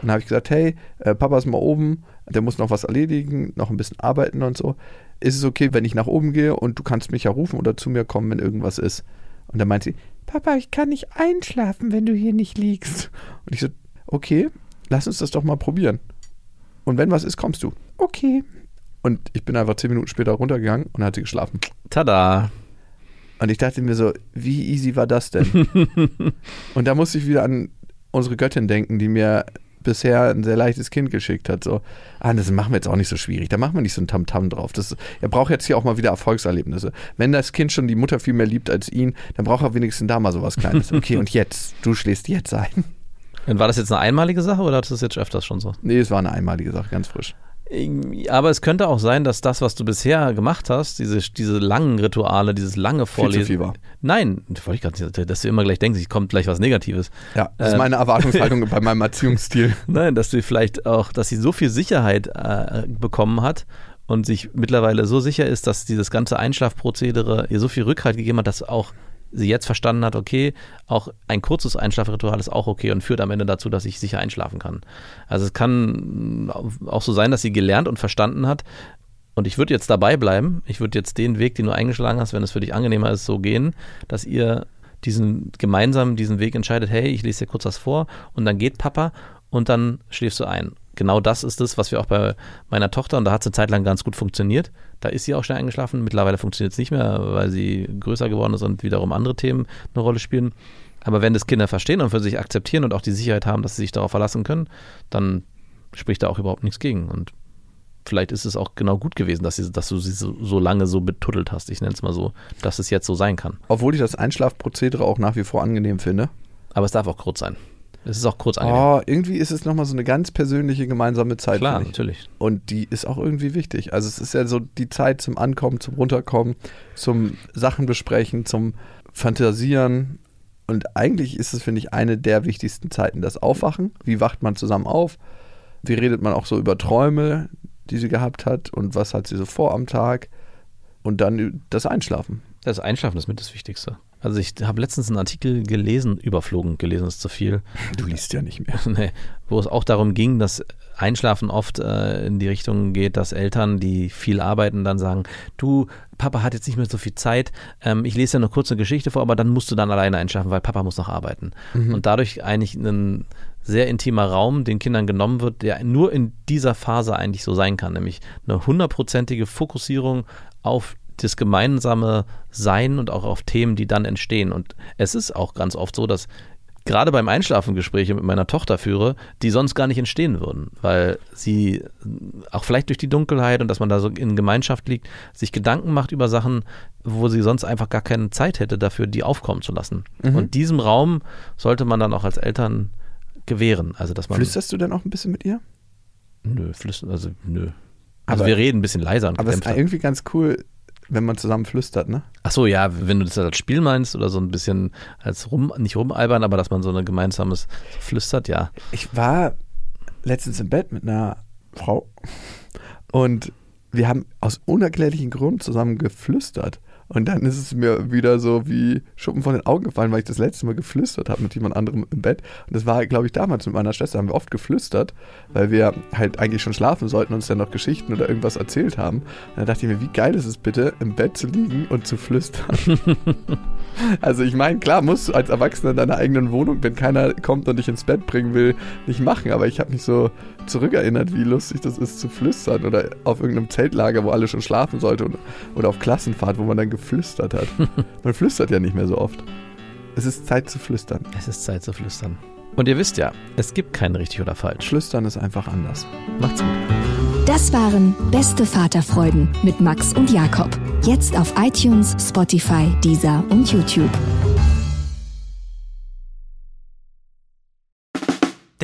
habe ich gesagt, hey, äh, Papa ist mal oben, der muss noch was erledigen, noch ein bisschen arbeiten und so. Ist es okay, wenn ich nach oben gehe und du kannst mich ja rufen oder zu mir kommen, wenn irgendwas ist? Und dann meint sie, Papa, ich kann nicht einschlafen, wenn du hier nicht liegst. Und ich so, okay, lass uns das doch mal probieren. Und wenn was ist, kommst du. Okay. Und ich bin einfach zehn Minuten später runtergegangen und hatte geschlafen. Tada. Und ich dachte mir so, wie easy war das denn? <laughs> und da musste ich wieder an unsere Göttin denken, die mir bisher ein sehr leichtes Kind geschickt hat. So, ah, das machen wir jetzt auch nicht so schwierig. Da machen wir nicht so ein Tamtam drauf. Das, er braucht jetzt hier auch mal wieder Erfolgserlebnisse. Wenn das Kind schon die Mutter viel mehr liebt als ihn, dann braucht er wenigstens da mal sowas Kleines. <laughs> Okay, und jetzt, du schläfst jetzt ein. Und war das jetzt eine einmalige Sache oder hattest du das jetzt öfters schon so? Nee, es war eine einmalige Sache, ganz frisch. Aber es könnte auch sein, dass das, was du bisher gemacht hast, diese, diese langen Rituale, dieses lange Vorlesen. Viel zu viel war. Nein, wollte ich gerade nicht, dass du immer gleich denkst, es kommt gleich was Negatives. Ja, das ist meine Erwartungshaltung <laughs> bei meinem Erziehungsstil. Nein, dass du vielleicht auch, dass sie so viel Sicherheit äh, bekommen hat und sich mittlerweile so sicher ist, dass dieses ganze Einschlafprozedere ihr so viel Rückhalt gegeben hat, dass auch sie jetzt verstanden hat, okay, auch ein kurzes Einschlafritual ist auch okay und führt am Ende dazu, dass ich sicher einschlafen kann. Also es kann auch so sein, dass sie gelernt und verstanden hat, und ich würde jetzt dabei bleiben, ich würde jetzt den Weg, den du eingeschlagen hast, wenn es für dich angenehmer ist, so gehen, dass ihr diesen gemeinsam diesen Weg entscheidet, hey, ich lese dir kurz was vor und dann geht Papa und dann schläfst du ein genau das ist es, was wir auch bei meiner Tochter, und da hat es eine Zeit lang ganz gut funktioniert. Da ist sie auch schnell eingeschlafen. Mittlerweile funktioniert es nicht mehr, weil sie größer geworden ist und wiederum andere Themen eine Rolle spielen. Aber wenn das Kinder verstehen und für sich akzeptieren und auch die Sicherheit haben, dass sie sich darauf verlassen können, dann spricht da auch überhaupt nichts gegen. Und vielleicht ist es auch genau gut gewesen, dass, sie, dass du sie so, so, lange so betuddelt hast. Ich nenne es mal so, dass es jetzt so sein kann. Obwohl ich das Einschlafprozedere auch nach wie vor angenehm finde. Aber es darf auch kurz sein. Es ist auch kurz angenehm. Oh, irgendwie ist es nochmal so eine ganz persönliche gemeinsame Zeit. Klar, natürlich. Und die ist auch irgendwie wichtig. Also es ist ja so die Zeit zum Ankommen, zum Runterkommen, zum Sachen besprechen, zum Fantasieren. Und eigentlich ist es, finde ich, eine der wichtigsten Zeiten. Das Aufwachen. Wie wacht man zusammen auf? Wie redet man auch so über Träume, die sie gehabt hat? Und was hat sie so vor am Tag? Und dann das Einschlafen. Das Einschlafen ist mit das Wichtigste. Also ich habe letztens einen Artikel gelesen, überflogen, gelesen ist zu viel. Du liest ja nicht mehr. <laughs> nee, wo es auch darum ging, dass Einschlafen oft äh, in die Richtung geht, dass Eltern, die viel arbeiten, dann sagen, du, Papa hat jetzt nicht mehr so viel Zeit, ähm, ich lese ja noch kurz eine Geschichte vor, aber dann musst du dann alleine einschlafen, weil Papa muss noch arbeiten. Mhm. Und dadurch eigentlich ein sehr intimer Raum den Kindern genommen wird, der nur in dieser Phase eigentlich so sein kann, nämlich eine hundertprozentige Fokussierung auf das gemeinsame Sein und auch auf Themen, die dann entstehen. Und es ist auch ganz oft so, dass gerade beim Einschlafen Gespräche mit meiner Tochter führe, die sonst gar nicht entstehen würden, weil sie auch vielleicht durch die Dunkelheit und dass man da so in Gemeinschaft liegt, sich Gedanken macht über Sachen, wo sie sonst einfach gar keine Zeit hätte dafür, die aufkommen zu lassen. Mhm. Und diesem Raum sollte man dann auch als Eltern gewähren. Also, dass man Flüsterst du denn auch ein bisschen mit ihr? Nö, flüstern, also nö. Also aber, wir reden ein bisschen leiser und Aber es ist irgendwie ganz cool, wenn man zusammen flüstert, ne? Ach so, ja, wenn du das als Spiel meinst oder so ein bisschen als rum, nicht rumalbern, aber dass man so ein gemeinsames flüstert, ja. Ich war letztens im Bett mit einer Frau und wir haben aus unerklärlichen Gründen zusammen geflüstert. Und dann ist es mir wieder so wie Schuppen von den Augen gefallen, weil ich das letzte Mal geflüstert habe mit jemand anderem im Bett. Und das war, glaube ich, damals mit meiner Schwester, haben wir oft geflüstert, weil wir halt eigentlich schon schlafen sollten und uns dann noch Geschichten oder irgendwas erzählt haben. Und dann dachte ich mir, wie geil ist es bitte, im Bett zu liegen und zu flüstern. <laughs> also ich meine, klar, musst du als Erwachsener in deiner eigenen Wohnung, wenn keiner kommt und dich ins Bett bringen will, nicht machen. Aber ich habe mich so zurückerinnert, wie lustig das ist zu flüstern oder auf irgendeinem Zeltlager, wo alle schon schlafen sollten oder auf Klassenfahrt, wo man dann geflüstert hat. <laughs> Man flüstert ja nicht mehr so oft. Es ist Zeit zu flüstern. Es ist Zeit zu flüstern. Und ihr wisst ja, es gibt kein richtig oder falsch. Flüstern ist einfach anders. Macht's gut. Das waren Beste Vaterfreuden mit Max und Jakob. Jetzt auf iTunes, Spotify, Deezer und YouTube.